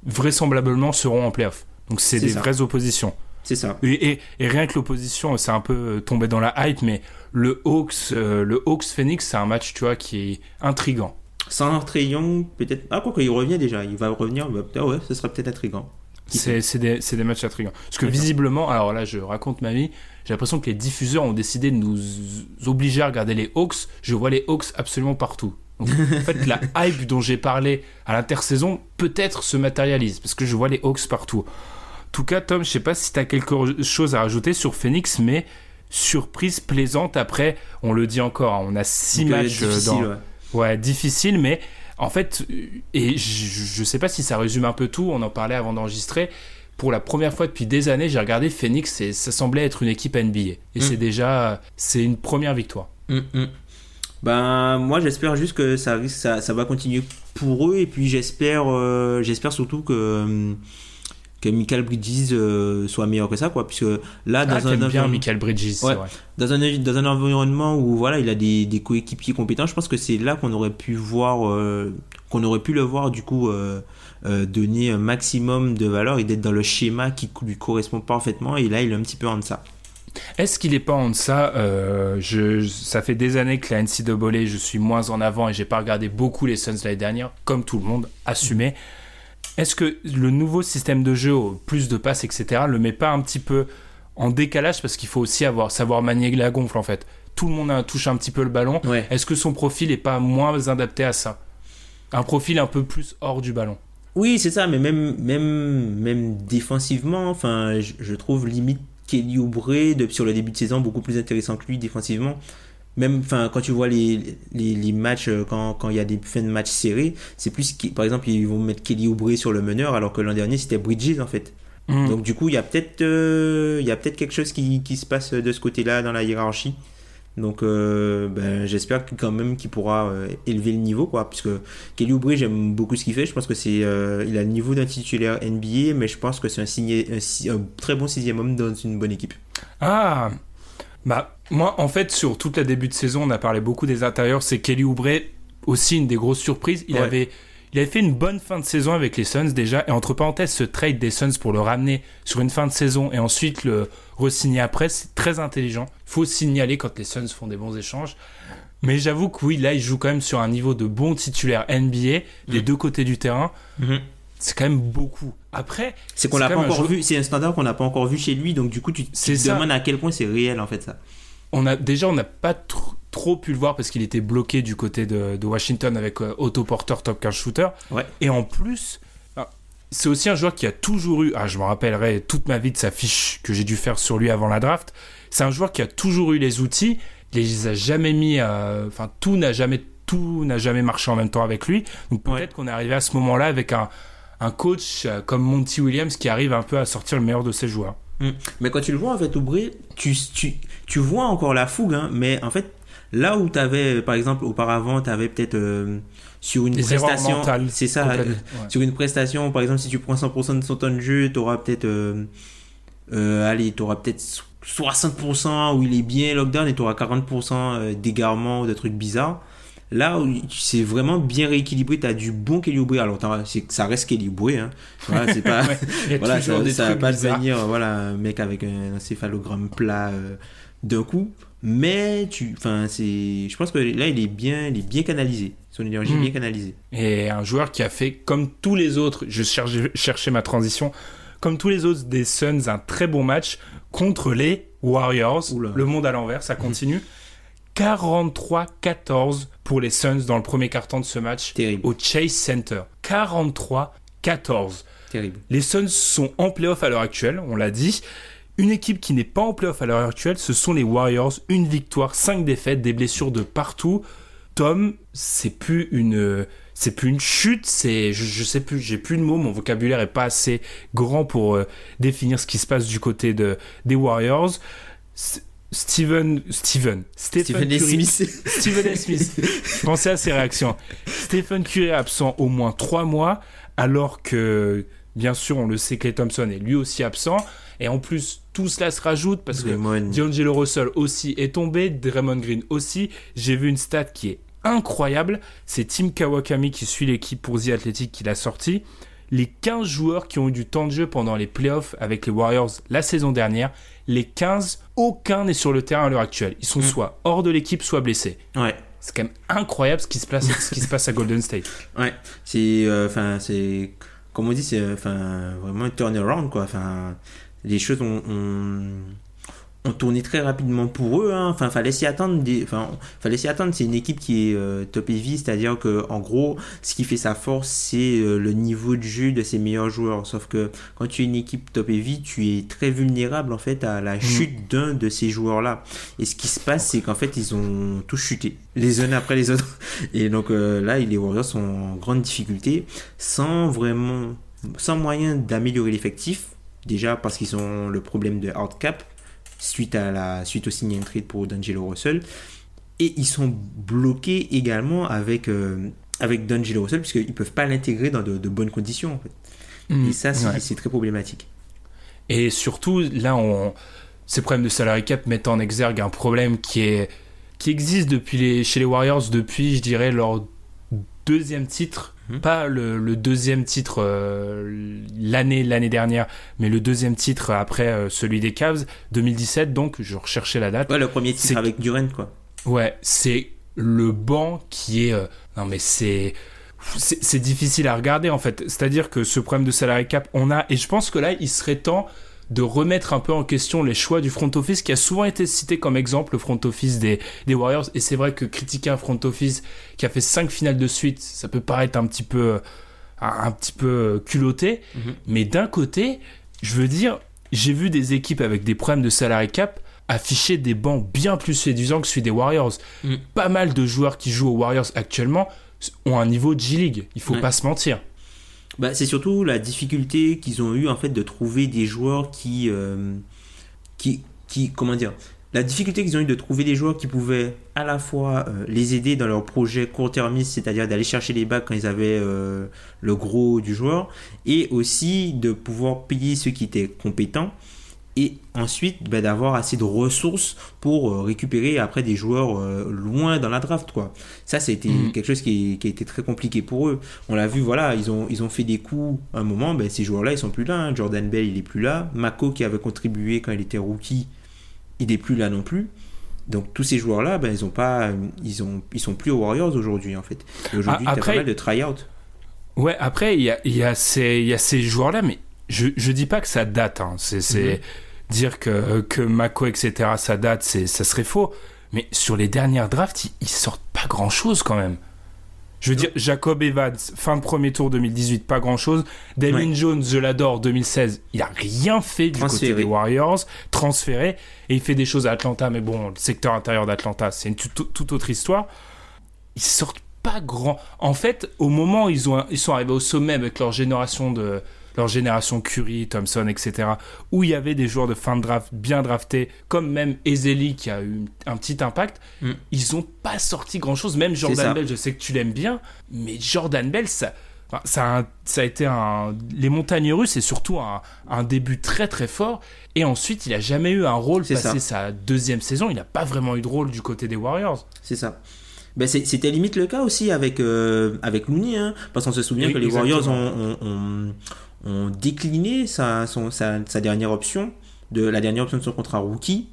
vraisemblablement seront en playoff. Donc, c'est C'est des ça. vraies oppositions. C'est ça. Et, et- et rien que l'opposition, c'est un peu euh, tombé dans la hype, mais le Hawks, euh, le Hawks Phoenix, c'est un match, tu vois, qui est intrigant. Sans Young, peut-être. Ah, quoi qu'il revient déjà. Il va revenir. bah, ah ouais, ce serait peut-être intriguant. Qui C'est des, des matchs intrigants. Parce que visiblement, alors là, je raconte ma vie, j'ai l'impression que les diffuseurs ont décidé de nous obliger à regarder les Hawks. Je vois les Hawks absolument partout. Donc, en fait, la hype dont j'ai parlé à l'intersaison peut-être se matérialise, parce que je vois les Hawks partout. En tout cas, Tom, je sais pas si tu as quelque chose à rajouter sur Phoenix, mais surprise plaisante après, on le dit encore, hein, on a six Donc, matchs euh, difficile, dans, ouais. Ouais, difficile, mais en fait, et je, sais pas si ça résume un peu tout, on en parlait avant d'enregistrer. Pour la première fois depuis des années, j'ai regardé Phoenix et ça semblait être une équipe NBA. Et Mm. c'est déjà, c'est une première victoire. Hum, hum. Ben, moi, j'espère juste que ça, risque- ça, ça va continuer pour eux. Et puis, j'espère euh, j'espère surtout que, hum, que Michael Bridges euh, soit meilleur que ça, quoi. Puisque là, dans Ah, un, t'aimes bien environnement- Michael Bridges, Ouais. vrai. dans un, dans un environnement où voilà, il a des, des coéquipiers compétents, je pense que c'est là qu'on aurait pu voir, euh, qu'on aurait pu le voir du coup euh, donner un maximum de valeur et d'être dans le schéma qui lui correspond parfaitement. Et là, il est un petit peu en deçà. Est-ce qu'il est pas en deçà euh, je- Ça fait des années que la NCAA, je suis moins en avant et j'ai pas regardé beaucoup les Suns l'année dernière, comme tout le monde, assumé. Est-ce que le nouveau système de jeu, plus de passes, etc., le met pas un petit peu en décalage parce qu'il faut aussi avoir, savoir manier la gonfle en fait? Tout le monde a- touche un petit peu le ballon. Ouais. Est-ce que son profil est pas moins adapté à ça? Un profil un peu plus hors du ballon. Oui, c'est ça, mais même, même, même défensivement, enfin, je, je trouve limite Kelly Oubre de- sur le début de saison beaucoup plus intéressant que lui défensivement. Même, enfin, quand tu vois les, les, les matchs, euh, quand, quand il y a des fins de match serrés, c'est plus, qui- par exemple, ils vont mettre Kelly Oubre sur le meneur, alors que l'an dernier c'était Bridges en fait. Hmm. Donc du coup, il y a peut-être, euh, il y a peut-être quelque chose qui, qui se passe de ce côté-là dans la hiérarchie. Donc, euh, ben, j'espère quand même qu'il pourra euh, élever le niveau, quoi. Puisque Kelly Oubre, j'aime beaucoup ce qu'il fait. Je pense que c'est, euh, il a le niveau d'un titulaire NBA, mais je pense que c'est un, signé- un, un très bon sixième homme dans une bonne équipe. Ah Bah, moi, en fait, sur toute la début de saison, on a parlé beaucoup des intérieurs. C'est Kelly Oubre, aussi une des grosses surprises. Il, Ouais. avait, il avait fait une bonne fin de saison avec les Suns déjà. Et entre parenthèses, ce trade des Suns pour le ramener sur une fin de saison et ensuite le re-signer après, c'est très intelligent. Faut signaler quand les Suns font des bons échanges. Mais j'avoue que oui, là, il joue quand même sur un niveau de bon titulaire NBA, des Mm. deux côtés du terrain. C'est quand même beaucoup. Après, C'est qu'on l'a pas encore vu. C'est un standard qu'on n'a pas encore vu chez lui. Donc du coup, tu, tu te demandes à quel point c'est réel en fait ça. on a déjà on n'a pas tr- trop pu le voir parce qu'il était bloqué du côté de, de Washington avec euh, Otto Porter top 15 shooter Ouais. et en plus c'est aussi un joueur qui a toujours eu ah je me rappellerai toute ma vie de sa fiche que j'ai dû faire sur lui avant la draft c'est un joueur qui a toujours eu les outils il les a jamais mis à- enfin tout n'a jamais tout n'a jamais marché en même temps avec lui donc peut-être Ouais. qu'on est arrivé à ce moment-là avec un un coach euh, comme Monty Williams qui arrive un peu à sortir le meilleur de ses joueurs Mm. Mais quand tu le vois, en fait, Oubre, tu, tu, tu vois encore la fougue, hein, mais en fait, là où tu avais, par exemple, auparavant, tu avais peut-être euh, sur une Des prestation. C'est ça. euh, ouais. Sur une prestation, par exemple, si tu prends 100% de son temps de jeu, tu auras peut-être. euh, allez, tu auras peut-être 60% où il est bien lockdown et tu auras 40% euh, d'égarement ou de trucs bizarres. Là où c'est vraiment bien rééquilibré, tu as du bon Kelly. Alors, ça reste Kelly hein. Voilà, c'est pas. Ouais, voilà, ça, des ça va pas devenir voilà, un mec avec un encéphalogramme plat euh, d'un coup. Mais tu, enfin, c'est, je pense que là, il est bien, il est bien canalisé. Son énergie est Mm. bien canalisée. Et un joueur qui a fait, comme tous les autres, je cherchais, cherchais ma transition, comme tous les autres des Suns, un très bon match contre les Warriors. Oula. Le monde à l'envers, ça continue. 43-14 pour les Suns dans le premier quart-temps de ce match Terrible. au Chase Center. 43-14. Terrible. Les Suns sont en playoff à l'heure actuelle, on l'a dit. Une équipe qui n'est pas en playoff à l'heure actuelle, ce sont les Warriors. Une victoire, cinq défaites, des blessures de partout. Tom, c'est plus une, c'est plus une chute, c'est, je, je sais plus, j'ai plus de mots, mon vocabulaire est pas assez grand pour euh, définir ce qui se passe du côté de, des Warriors. Steven, Steven, Stephen Stephen. Curry- Smith. Stephen. Smith. Pensez à ses réactions. Stephen Curry est absent au moins trois mois. alors que, bien sûr, on le sait, Clay Thompson est lui aussi absent. Et en plus, tout cela se rajoute parce que D'Angelo Russell aussi est tombé, Draymond Green aussi. J'ai vu une stat qui est incroyable. C'est Tim Kawakami qui suit l'équipe pour The Athletic qui l'a sorti. Les 15 joueurs qui ont eu du temps de jeu pendant les playoffs avec les Warriors la saison dernière, les 15, aucun n'est sur le terrain à l'heure actuelle. Ils sont mm. soit hors de l'équipe, soit blessés. Ouais. C'est quand même incroyable ce qui se passe, ce qui se passe à Golden State. Ouais, c'est, euh, enfin, c'est, comme on dit, c'est, enfin, vraiment un turnaround quoi. Enfin, les choses ont, ont tourné très rapidement pour eux. Hein. Enfin, fallait s'y attendre. Des... Enfin, fallait s'y attendre. C'est une équipe qui est euh, top heavy, c'est-à-dire que en gros, ce qui fait sa force, c'est euh, le niveau de jeu de ses meilleurs joueurs. Sauf que quand tu es une équipe top heavy, tu es très vulnérable en fait à la mm. chute d'un de ces joueurs-là. Et ce qui se passe, c'est qu'en fait, ils ont tous chuté les uns après les autres. Et donc euh, là, les Warriors sont en grande difficulté, sans vraiment, sans moyen d'améliorer l'effectif. Déjà parce qu'ils ont le problème de hard cap, suite, à la, suite au signing trade pour D'Angelo Russell. Et ils sont bloqués également avec, euh, avec D'Angelo Russell, puisqu'ils ne peuvent pas l'intégrer dans de, bonnes conditions. En fait. Mm, et ça, c'est très problématique. Et surtout, là, on, ces problèmes de salary cap mettent en exergue un problème qui, est, qui existe depuis les, chez les Warriors depuis, je dirais, leur deuxième titre Mhm. Pas le, deuxième titre euh, l'année l'année dernière, mais le deuxième titre après euh, celui des Cavs, 2017. Donc, je recherchais la date. Ouais, le premier titre avec Durant, quoi. Ouais, c'est le banc qui est. Euh, non, mais c'est. C'est difficile à regarder en fait. C'est-à-dire que ce problème de salary cap, on a. Et je pense que là, il serait temps de remettre un peu en question les choix du front office qui a souvent été cité comme exemple le front office des, des Warriors. Et c'est vrai que critiquer un front office qui a fait cinq finales de suite ça peut paraître un petit peu un, petit peu culotté. Mhm. mais d'un côté je veux dire j'ai vu des équipes avec des problèmes de salary cap afficher des bancs bien plus séduisants que celui des Warriors. Mhm. pas mal de joueurs qui jouent aux Warriors actuellement ont un niveau de G-League il faut pas se mentir bah, c'est surtout la difficulté qu'ils ont eu en fait de trouver des joueurs qui, euh, qui, qui, comment dire, la difficulté qu'ils ont eu de trouver des joueurs qui pouvaient à la fois euh, les aider dans leur projet court-termiste, c'est-à-dire d'aller chercher les bacs quand ils avaient euh, le gros du joueur, et aussi de pouvoir payer ceux qui étaient compétents et ensuite bah, d'avoir assez de ressources pour euh, récupérer après des joueurs euh, loin dans la draft quoi. Ça c'était mm. quelque chose qui, a été très compliqué pour eux. On l'a vu voilà ils ont ils ont fait des coups à un moment ben, ces joueurs là ils sont plus là hein. Jordan Bell il est plus là. Mako qui avait contribué quand il était rookie il est plus là non plus. Donc tous ces joueurs là ben, ils ont pas ils ont ils sont plus aux Warriors aujourd'hui en fait. Aujourd'hui il y a pas mal de try-out. Ouais après il y a, y, a ces, y a ces joueurs là mais je, je dis pas que ça date hein. c'est mm-hmm dire que, que Mako, etc., ça date, c'est, ça serait faux. Mais sur les dernières drafts, ils, sortent pas grand chose quand même. Je veux dire, Jacob Evans, fin de premier tour 2018, pas grand chose. Damien Jones, je l'adore, 2016, il a rien fait du côté des Warriors, transféré, et il fait des choses à Atlanta, mais bon, le secteur intérieur d'Atlanta, c'est une toute autre histoire. Ils sortent pas grand. En fait, au moment où ils, ont, ils sont arrivés au sommet avec leur génération de, leur génération Curry, Thompson, etc., où il y avait des joueurs de fin de draft bien draftés, comme même Ezeli qui a eu un petit impact, mm. ils n'ont pas sorti grand-chose. Même Jordan Bell, je sais que tu l'aimes bien, mais Jordan Bell, ça, ça, a, ça a été un. Les montagnes russes, c'est surtout un, début très très fort. Et ensuite, il a jamais eu un rôle passé sa deuxième saison. Il n'a pas vraiment eu de rôle du côté des Warriors. C'est ça. Ben c'était limite le cas aussi avec, euh, avec Looney, hein, parce qu'on se souvient que les Warriors ont, ont décliné sa, dernière option, de la dernière option de son contrat rookie,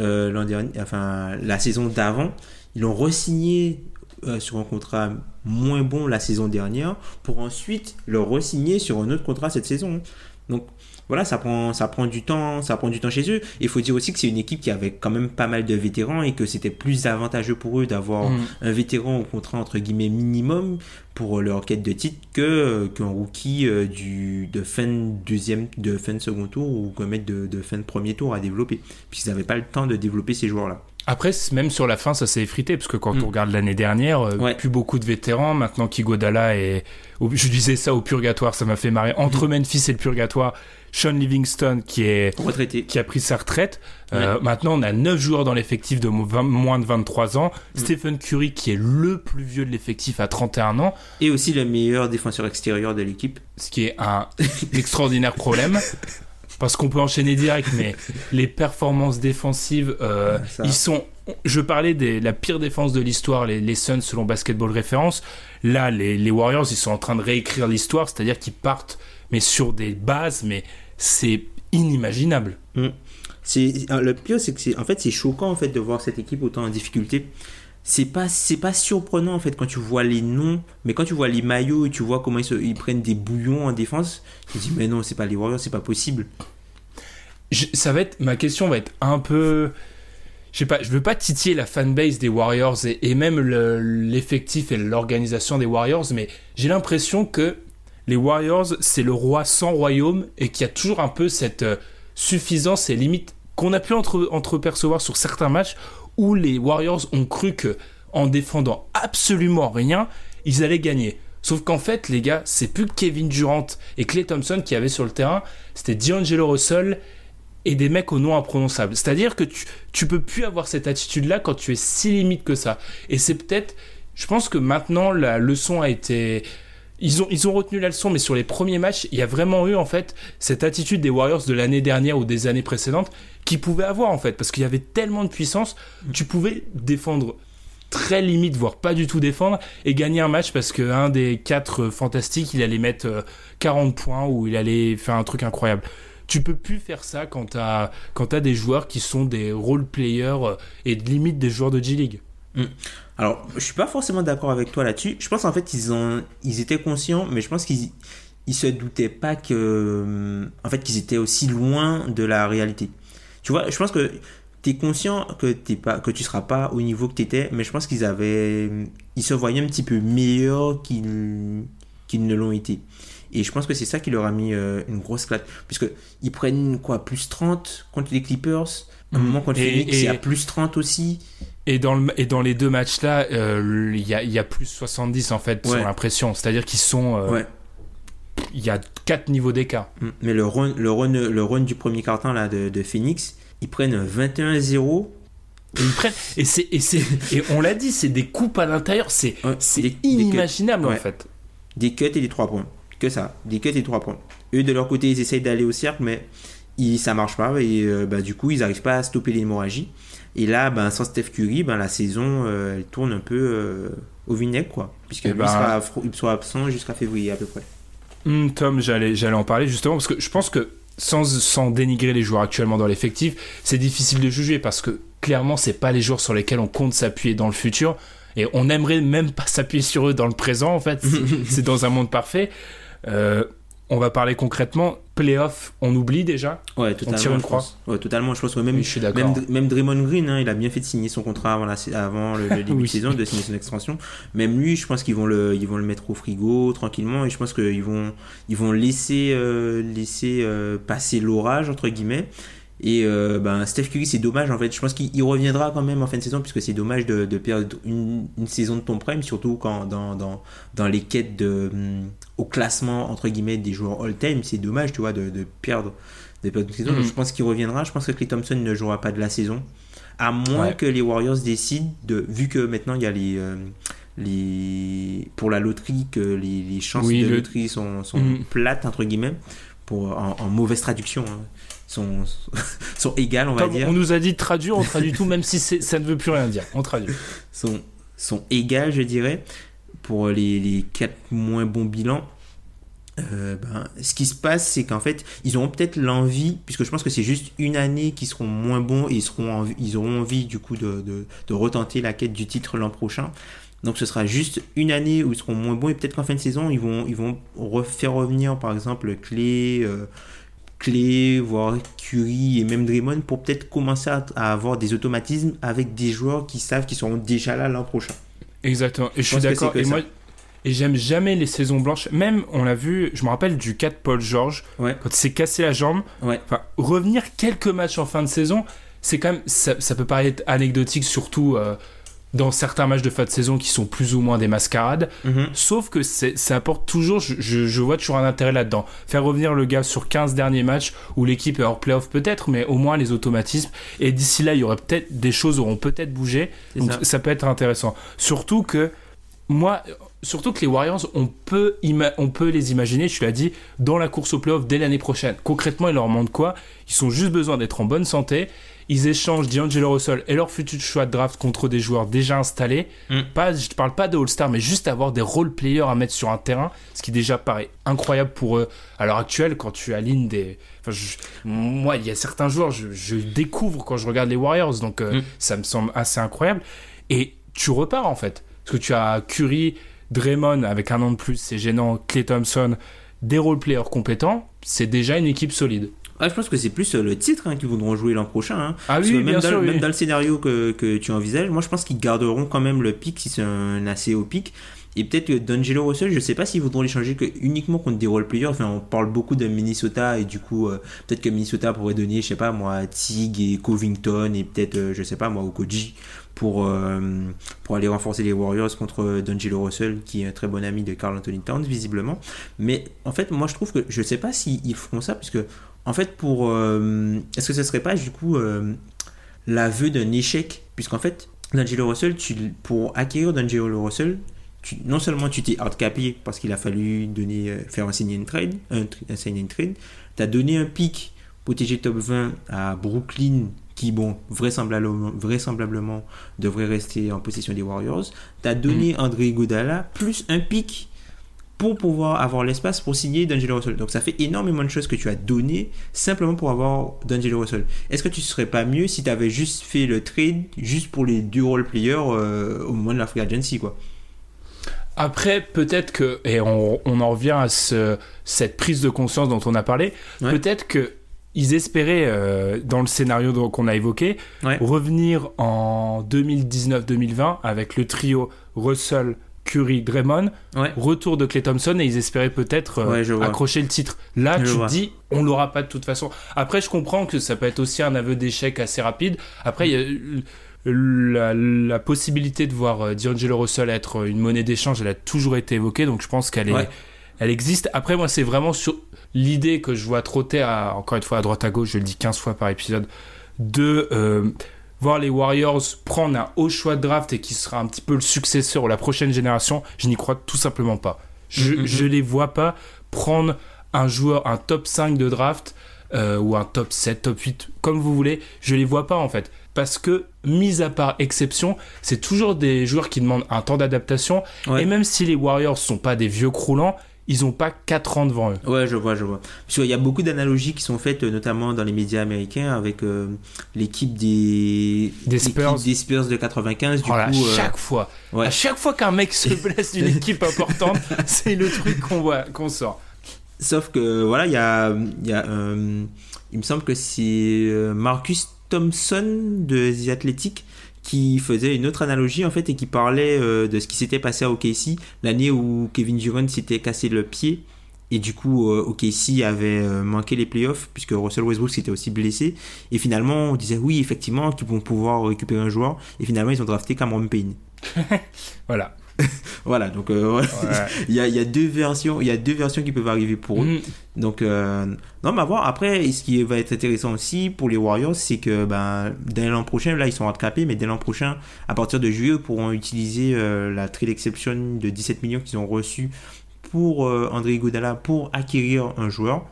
euh, enfin, la saison d'avant. Ils l'ont re-signé euh, sur un contrat moins bon la saison dernière pour ensuite le re-signer sur un autre contrat cette saison. Donc voilà, ça prend, ça prend du temps, ça prend du temps chez eux. Il faut dire aussi que c'est une équipe qui avait quand même pas mal de vétérans et que c'était plus avantageux pour eux d'avoir mm. un vétéran au contrat entre guillemets minimum pour leur quête de titre que qu'un rookie euh, du de fin deuxième, de fin de second tour ou qu'un mec de, de fin de premier tour à développer, puisqu'ils n'avaient pas le temps de développer ces joueurs-là. Après, même sur la fin, ça s'est effrité, parce que quand Mm. on regarde l'année dernière, euh, Ouais. plus beaucoup de vétérans. Maintenant qu'Igodala est. Je disais ça au purgatoire, ça m'a fait marrer. Mm. Entre Memphis et le purgatoire, Sean Livingston qui est Retraité. qui a pris sa retraite. Euh, Maintenant, on a 9 joueurs dans l'effectif de mo- 20 moins de 23 ans. Mm. Stephen Curry, qui est le plus vieux de l'effectif à 31 ans, Et aussi le meilleur défenseur extérieur de l'équipe. ce qui est un extraordinaire problème. Parce qu'on peut enchaîner direct, mais les performances défensives, euh, ils sont. Je parlais de la pire défense de l'histoire, les, les Suns selon Basketball Référence. Là, les, les Warriors, ils sont en train de réécrire l'histoire, c'est-à-dire qu'ils partent, mais sur des bases, mais c'est inimaginable. C'est euh, le pire, c'est que c'est en fait c'est choquant en fait de voir cette équipe autant en difficulté. C'est pas c'est pas surprenant en fait quand tu vois les noms, mais quand tu vois les maillots et tu vois comment ils, se- ils prennent des bouillons en défense, tu te dis mais non c'est pas les Warriors, c'est pas possible. Je- ça va être ma question va être un peu je sais pas je veux pas titiller la fanbase des Warriors et, et même le- l'effectif et l'organisation des Warriors mais j'ai l'impression que les Warriors c'est le roi sans royaume et qu'il y a toujours un peu cette euh, suffisance et limite qu'on a pu entre entrepercevoir sur certains matchs où les Warriors ont cru que en défendant absolument rien ils allaient gagner Sauf qu'en fait, les gars, c'est plus Kevin Durant et Clay Thompson qui avaient sur le terrain, c'était D'Angelo Russell et des mecs au nom imprononçable. C'est-à-dire que tu, tu peux plus avoir cette attitude-là quand tu es si limite que ça. Et c'est peut-être, je pense que maintenant la leçon a été, ils ont, ils ont retenu la leçon, mais sur les premiers matchs, il y a vraiment eu en fait cette attitude des Warriors de l'année dernière ou des années précédentes qu'ils pouvaient avoir en fait, parce qu'il y avait tellement de puissance, tu pouvais défendre très limite, voire pas du tout défendre, et gagner un match parce qu'un des quatre euh, fantastiques, il allait mettre euh, 40 points ou il allait faire un truc incroyable. Tu peux plus faire ça quand t'as quand des joueurs qui sont des role players euh, et limite des joueurs de G-League. Alors, je suis pas forcément d'accord avec toi là-dessus. Je pense en fait ils ont ils étaient conscients, mais je pense qu'ils ils se doutaient pas que en fait qu'ils étaient aussi loin de la réalité. Tu vois, je pense que tu es conscient que t'es pas que tu seras pas au niveau que tu étais, mais je pense qu'ils avaient ils se voyaient un petit peu meilleurs qu'ils qu'ils ne l'ont été. Et je pense que c'est ça qui leur a mis euh, une grosse claque. Puisque ils prennent quoi Plus 30 contre les Clippers? À un Mhm. moment contre Et- Phoenix, et- y a plus 30 aussi. Et dans, le, et dans les deux matchs-là, euh, il y, a, y a plus 70 en fait, Ouais. sur l'impression. C'est-à-dire qu'ils sont. euh, Ouais. Il y a quatre niveaux d'écart. Mm. Mais le run, le run, le run du premier carton là, de, de Phoenix, ils prennent 21-0. Et ils prennent. Et, c'est, et, c'est, et on l'a dit, c'est des coupes à l'intérieur. C'est, Ouais, c'est des- des cuts. inimaginable en fait. Des cuts et des 3 points. Que ça. Des cuts et des 3 points. Eux, de leur côté, ils essayent d'aller au cercle, mais ils, ça marche pas. Et euh, bah, du coup, ils n'arrivent pas à stopper l'hémorragie. Et là, ben, sans Steph Curry, ben, la saison, euh, elle tourne un peu euh, au vinaigre, quoi. Puisque Eh ben- sera, affro- il sera absent jusqu'à février à peu près. Hum, Tom, j'allais, en parler justement parce que je pense que sans, sans dénigrer les joueurs actuellement dans l'effectif, c'est difficile de juger parce que clairement, c'est pas les joueurs sur lesquels on compte s'appuyer dans le futur et on aimerait même pas s'appuyer sur eux dans le présent en fait. C'est, c'est dans un monde parfait. Euh, on va parler concrètement. Playoff, on oublie déjà? Ouais, totalement. tire une croix? Ouais, totalement. Je pense que même, Oui, je suis d'accord. même, même Draymond Green, hein, il a bien fait de signer son contrat avant, la, avant le, le début Oui. de saison, de signer son extension. Même lui, je pense qu'ils vont le, ils vont le mettre au frigo tranquillement et je pense qu'ils vont, ils vont laisser, euh, laisser euh, passer l'orage entre guillemets. Et euh, ben Steph Curry, c'est dommage en fait. Je pense qu'il il reviendra quand même en fin de saison puisque c'est dommage de, de perdre une, une saison de ton prime, surtout quand dans, dans, dans les quêtes de, hum, au classement entre guillemets des joueurs all-time. C'est dommage, tu vois, de, de perdre de perdre une saison. Donc, je pense qu'il reviendra. Je pense que Clay Thompson ne jouera pas de la saison. À moins Ouais. que les Warriors décident de. Vu que maintenant il y a les. euh, les pour la loterie, que les, les chances Oui, de le- loterie sont, sont Mhm. plates, entre guillemets, pour, en, en mauvaise traduction, hein, sont, sont égales, on va dire. on nous a dit de traduire, on traduit tout, même si ça ne veut plus rien dire. On traduit. sont, sont égales, je dirais, pour les, les quatre moins bons bilans. Euh, ben, ce qui se passe, c'est qu'en fait, ils auront peut-être l'envie, puisque je pense que c'est juste une année qu'ils seront moins bons et ils, seront envie- ils auront envie du coup de, de, de retenter la quête du titre l'an prochain. Donc ce sera juste une année où ils seront moins bons et peut-être qu'en fin de saison, ils vont, ils vont refaire revenir par exemple Clé, euh, Clé, voire Curry et même Draymond pour peut-être commencer à, à avoir des automatismes avec des joueurs qui savent qu'ils seront déjà là l'an prochain. Exactement. Et je suis d'accord. Et moi, j'aime jamais les saisons blanches. Même, on l'a vu, je me rappelle du cas de Paul George, Ouais. quand il s'est cassé la jambe. Ouais. Enfin, revenir quelques matchs en fin de saison, c'est quand même, ça, ça peut paraître anecdotique, surtout euh, dans certains matchs de fin de saison qui sont plus ou moins des mascarades. Mhm. Sauf que ça apporte toujours, je, je- je vois toujours un intérêt là-dedans. Faire revenir le gars sur 15 derniers matchs où l'équipe est hors playoff peut-être, mais au moins les automatismes. Et d'ici là, il y aurait peut-être des choses auront peut-être bougé. Donc ça. ça. peut être intéressant. Surtout que moi, surtout que les Warriors, on peut, on peut les imaginer, tu l'as dit, dans la course au playoff dès l'année prochaine. Concrètement, il leur manque quoi? Ils ont juste besoin d'être en bonne santé. Ils échangent D'Angelo Russell et leur futur choix de draft contre des joueurs déjà installés. Mm. Pas, je te parle pas de All-Star, mais juste avoir des role players à mettre sur un terrain, ce qui déjà paraît incroyable pour eux à l'heure actuelle quand tu alignes des. Enfin, je- moi, il y a certains joueurs, je, je découvre quand je regarde les Warriors, donc euh, Mm. ça me semble assez incroyable. Et tu repars en fait. Parce que tu as Curry, Draymond avec un an de plus, c'est gênant, Clay Thompson, des role players compétents, c'est déjà une équipe solide. Ah, je pense que c'est plus euh, le titre hein, qu'ils voudront jouer l'an prochain. hein. Ah Parce oui, que bien même, dans, sûr, même oui. dans le scénario que, que tu envisages, moi je pense qu'ils garderont quand même le pic si c'est un assez haut pic. Et peut-être que D'Angelo Russell, je sais pas s'ils voudront l'échanger que uniquement contre des role players. Enfin, on parle beaucoup de Minnesota et du coup, euh, peut-être que Minnesota pourrait donner, je sais pas moi, Tig et Covington et peut-être, euh, je sais pas moi, Okoji pour, euh, pour aller renforcer les Warriors contre D'Angelo Russell, qui est un très bon ami de Carl Anthony Towns, visiblement. Mais en fait, moi je trouve que je sais pas s'ils feront ça, puisque en fait, pour. euh, Est-ce que ce serait pas du coup euh, l'aveu d'un échec? Puisqu'en fait, D'Angelo Russell, tu, pour acquérir D'Angelo Russell, tu, non seulement tu t'es hardcapé parce qu'il a fallu donner, euh, faire un sign and trade, un, un sign and trade, tu as donné un pic protégé top 20 à Brooklyn qui, bon, vraisemblablement, vraisemblablement devrait rester en possession des Warriors. Tu as donné André Godala plus un pic pour pouvoir avoir l'espace pour signer D'Angelo Russell. Donc ça fait énormément de choses que tu as donné simplement pour avoir D'Angelo Russell. Est-ce que tu serais pas mieux si tu avais juste fait le trade juste pour les deux role players euh, au moment de la free agency quoi? Après, peut-être que, et on, on en revient à ce- cette prise de conscience dont on a parlé, Ouais. peut-être que ils espéraient, euh, dans le scénario qu'on a évoqué, Ouais. revenir en 2019-2020 avec le trio Russell, Curry, Draymond, Ouais. retour de Clay Thompson et ils espéraient peut-être euh, Ouais, accrocher le titre. Là, Je tu vois. te dis, on l'aura pas de toute façon. Après, je comprends que ça peut être aussi un aveu d'échec assez rapide. Après, il y a euh, la, la possibilité de voir euh, D'Angelo Russell être une monnaie d'échange, elle a toujours été évoquée, donc je pense qu'elle est, Ouais. elle existe. Après, moi, c'est vraiment sur l'idée que je vois trotter, à, encore une fois, à droite à gauche, je le dis 15 fois par épisode, de euh, voir les Warriors prendre un haut choix de draft et qui sera un petit peu le successeur ou la prochaine génération, je n'y crois tout simplement pas. Je, Mhm. je les vois pas prendre un joueur, un top 5 de draft euh, ou un top 7, top 8, comme vous voulez, je les vois pas en fait. Parce que, mis à part exception, c'est toujours des joueurs qui demandent un temps d'adaptation. Ouais. Et même si les Warriors sont pas des vieux croulants, ils ont pas 4 ans devant eux. Ouais, je vois, je vois. Parce qu'il y a beaucoup d'analogies qui sont faites, euh, notamment dans les médias américains, avec euh, l'équipe des... Des Spurs. des Spurs de 95. Du Oh coup, euh, chaque fois, ouais. à chaque fois qu'un mec se blesse d'une équipe importante, c'est le truc qu'on voit, qu'on sort. Sauf que voilà, il y a, il y a euh, il me semble que c'est Marcus Thompson de The Athletic qui faisait une autre analogie en fait et qui parlait euh, de ce qui s'était passé à OKC l'année où Kevin Durant s'était cassé le pied. Et du coup euh, OKC avait euh, manqué les playoffs puisque Russell Westbrook s'était aussi blessé. Et finalement on disait oui effectivement qu'ils vont pouvoir récupérer un joueur. Et finalement ils ont drafté Cameron Payne. Voilà. voilà donc euh. Ouais. il y a, il y a deux versions il y a deux versions qui peuvent arriver pour eux Mm. donc, euh, non, mais à voir. Après, ce qui va être intéressant aussi pour les Warriors, c'est que ben, dès l'an prochain, là, ils sont handicapés, mais dès l'an prochain, à partir de juillet, ils pourront utiliser euh, la trade exception de 17 millions qu'ils ont reçu pour André Iguodala pour acquérir un joueur.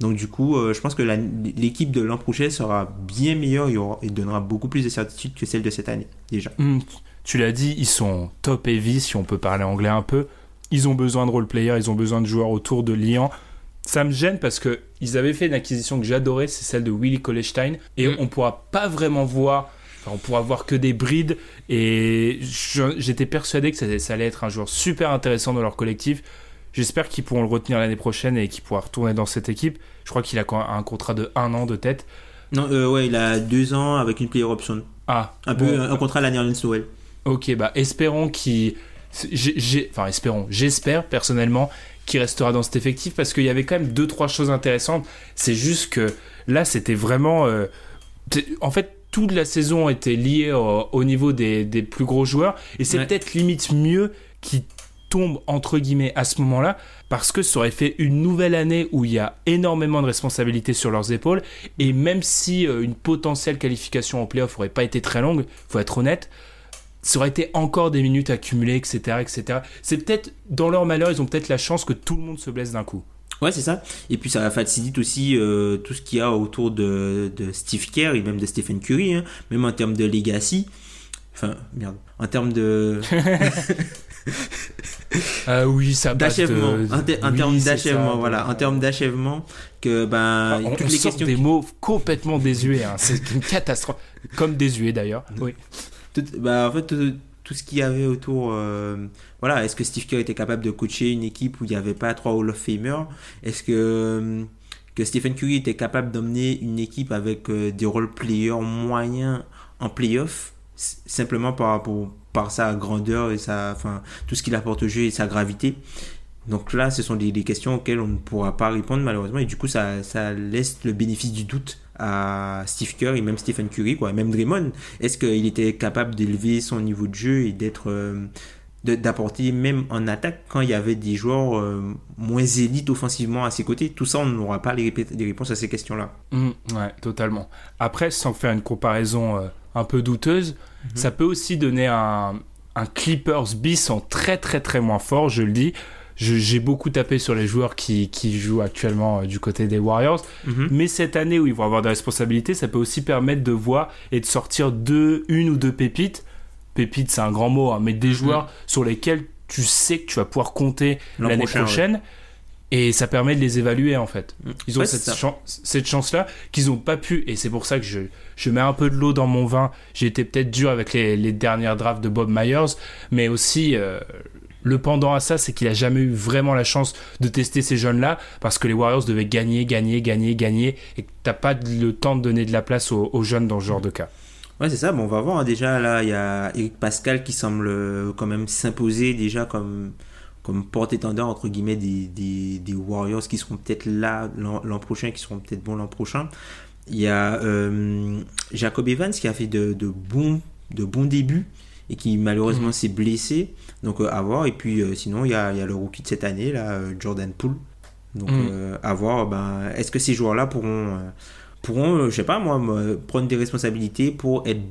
Donc, du coup, euh, je pense que l'équipe de l'an prochain sera bien meilleure et, aura- et donnera beaucoup plus de certitude que celle de cette année, déjà. Mm, tu l'as dit, ils sont top heavy, si on peut parler anglais un peu. Ils ont besoin de role players, ils ont besoin de joueurs autour de Lyon. Ça me gêne parce que ils avaient fait une acquisition que j'adorais, c'est celle de Willy Kolestein, et Mm. on pourra pas vraiment voir, enfin, on pourra voir que des brides. Et j'étais persuadé que ça, ça allait être un joueur super intéressant dans leur collectif. J'espère qu'ils pourront le retenir l'année prochaine et qu'il pourra retourner dans cette équipe. Je crois qu'il a un contrat de un an de tête. Non, euh, ouais, il a deux ans avec une player option. Ah, Un peu bon. un, contrat à Noël. Ok, bah espérons qu'il. j'ai- Enfin, espérons. J'espère personnellement qu'il restera dans cet effectif parce qu'il y avait quand même deux trois choses intéressantes. C'est juste que là, c'était vraiment. euh, En fait, toute la saison était liée au, au niveau des, des plus gros joueurs. Et c'est Ouais. peut-être limite mieux qu'ils tombent entre guillemets à ce moment-là parce que ça aurait fait une nouvelle année où il y a énormément de responsabilités sur leurs épaules et même si euh, une potentielle qualification en playoff aurait pas été très longue, faut être honnête, ça aurait été encore des minutes accumulées, etc., etc. C'est peut-être dans leur malheur, ils ont peut-être la chance que tout le monde se blesse d'un coup. Ouais, c'est ça. Et puis ça facilite aussi euh, tout ce qu'il y a autour de, de Steve Kerr et même de Stephen Curry, hein, même en termes de legacy. Enfin, merde. En termes de Ah oui, ça passe d'achèvement, de- en, en oui, termes d'achèvement, voilà, en termes d'achèvement, que ben Ah, on, toutes on les sort questions, des qui- mots complètement désuets, hein. c'est une catastrophe. Comme désuet d'ailleurs. Oui. Bah, en fait tout, ce qu'il y avait autour, euh, voilà, est-ce que Steve Kerr était capable de coacher une équipe où il n'y avait pas trois Hall of Famers Est-ce que euh, que Stephen Curry était capable d'emmener une équipe avec euh, des role players moyens en playoff? Simplement par, par sa grandeur et sa, enfin, tout ce qu'il apporte au jeu et sa gravité. Donc là, ce sont des, des questions auxquelles on ne pourra pas répondre malheureusement et du coup, ça, ça laisse le bénéfice du doute à Steve Kerr et même Stephen Curry, quoi, et même Draymond. Est-ce qu'il était capable d'élever son niveau de jeu et d'être euh, d'apporter même en attaque quand il y avait des joueurs euh, moins élites offensivement à ses côtés? Tout ça, on n'aura pas les, réponses à ces questions-là. Mm, ouais, totalement. Après, sans faire une comparaison euh, un peu douteuse, ça peut aussi donner un, un Clippers bis en très très très moins fort, je le dis. J'ai beaucoup tapé sur les joueurs qui, qui jouent actuellement euh, du côté des Warriors. Mhm. Mais cette année où ils vont avoir des responsabilités, ça peut aussi permettre de voir et de sortir deux, une ou deux pépites. Pépites, c'est un grand mot, hein, mais des joueurs sur lesquels tu sais que tu vas pouvoir compter L'an l'année prochain, prochaine. Et ça permet de les évaluer en fait. Ils ont Ouais, cette, chan- cette chance-là qu'ils n'ont pas pu. Et c'est pour ça que je, je mets un peu de l'eau dans mon vin. J'ai été peut-être dur avec les, les dernières drafts de Bob Myers. Mais aussi, euh, le pendant à ça, c'est qu'il a jamais eu vraiment la chance de tester ces jeunes-là. Parce que les Warriors devaient gagner, gagner, gagner, gagner. Et t'as pas le temps de donner de la place aux, jeunes dans ce genre de cas. Ouais, c'est ça. Bon, on va voir. hein. Déjà, là, il y a Eric Pascal qui semble euh, quand même s'imposer déjà comme, comme porte-étendard, entre guillemets, des, des, Warriors qui seront peut-être là l'an prochain, qui seront peut-être bons l'an prochain. Il y a euh, Jacob Evans qui a fait de, bons, de bons débuts et qui malheureusement s'est blessé. Donc, euh, à voir. Et puis, euh, sinon, il y a, il y a le rookie de cette année, là, euh, Jordan Poole. Donc, euh, à voir. Ben, Est-ce que ces joueurs-là pourront. pourront, je sais pas moi, prendre des responsabilités pour être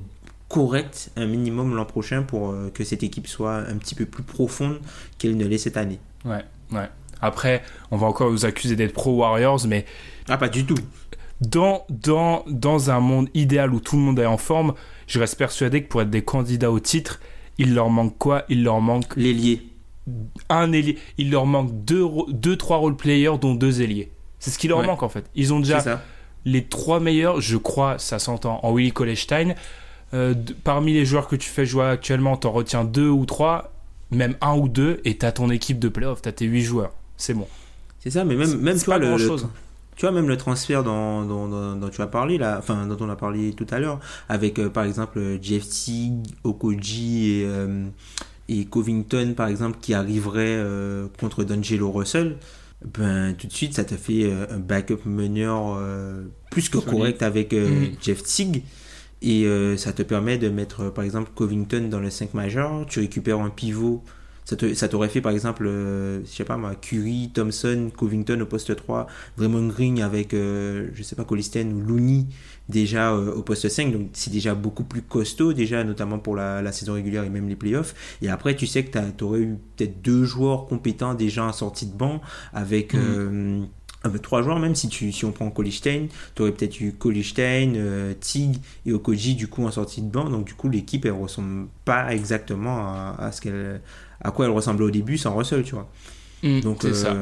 correct un minimum l'an prochain pour euh, que cette équipe soit un petit peu plus profonde qu'elle ne l'est cette année? Ouais, ouais. Après, on va encore vous accuser d'être pro-Warriors, mais Ah, pas du tout. Dans, dans, dans un monde idéal où tout le monde est en forme, je reste persuadé que pour être des candidats au titre, il leur manque quoi? Il leur manque L'ailier. un ailier. Il leur manque deux, deux trois role players, dont deux ailiers. C'est ce qui leur Ouais. manque en fait. Ils ont déjà les trois meilleurs, je crois, ça s'entend, en Willy Kolestein. Euh, parmi les joueurs que tu fais jouer actuellement, t'en retiens deux ou trois, même un ou deux, et t'as ton équipe de playoff, t'as tes huit joueurs. C'est bon. C'est ça, mais même, même toi, pas le, le-. Tu vois, même le transfert dont, dont, dont- dont tu as parlé, là, enfin, dont on a parlé tout à l'heure, avec euh, par exemple euh, Jeff Teague, Okoji et, euh, et Covington, par exemple, qui arriveraient euh, contre D'Angelo Russell, ben, tout de suite, ça te fait euh, un backup meneur euh, plus que correct avec euh, Mhm. Jeff Teague. Et euh, ça te permet de mettre, euh, par exemple, Covington dans le 5 majeur. Tu récupères un pivot. Ça t'aurait fait, par exemple, euh, je sais pas moi, Curry, Thompson, Covington au poste 3, Draymond Green avec, euh, je sais pas, Colisten ou Looney déjà euh, au poste 5. Donc c'est déjà beaucoup plus costaud, déjà, notamment pour la, la saison régulière et même les playoffs. Et après, tu sais que tu aurais eu peut-être deux joueurs compétents déjà en sortie de banc avec. Avec trois joueurs même si tu si on prend Colistein tu aurais peut-être eu Colistein euh, Tig et Okoji du coup en sortie de banc donc du coup l'équipe elle ressemble pas exactement à, à ce qu'elle à quoi elle ressemblait au début sans Russell tu vois. Mm, donc c'est euh, ça.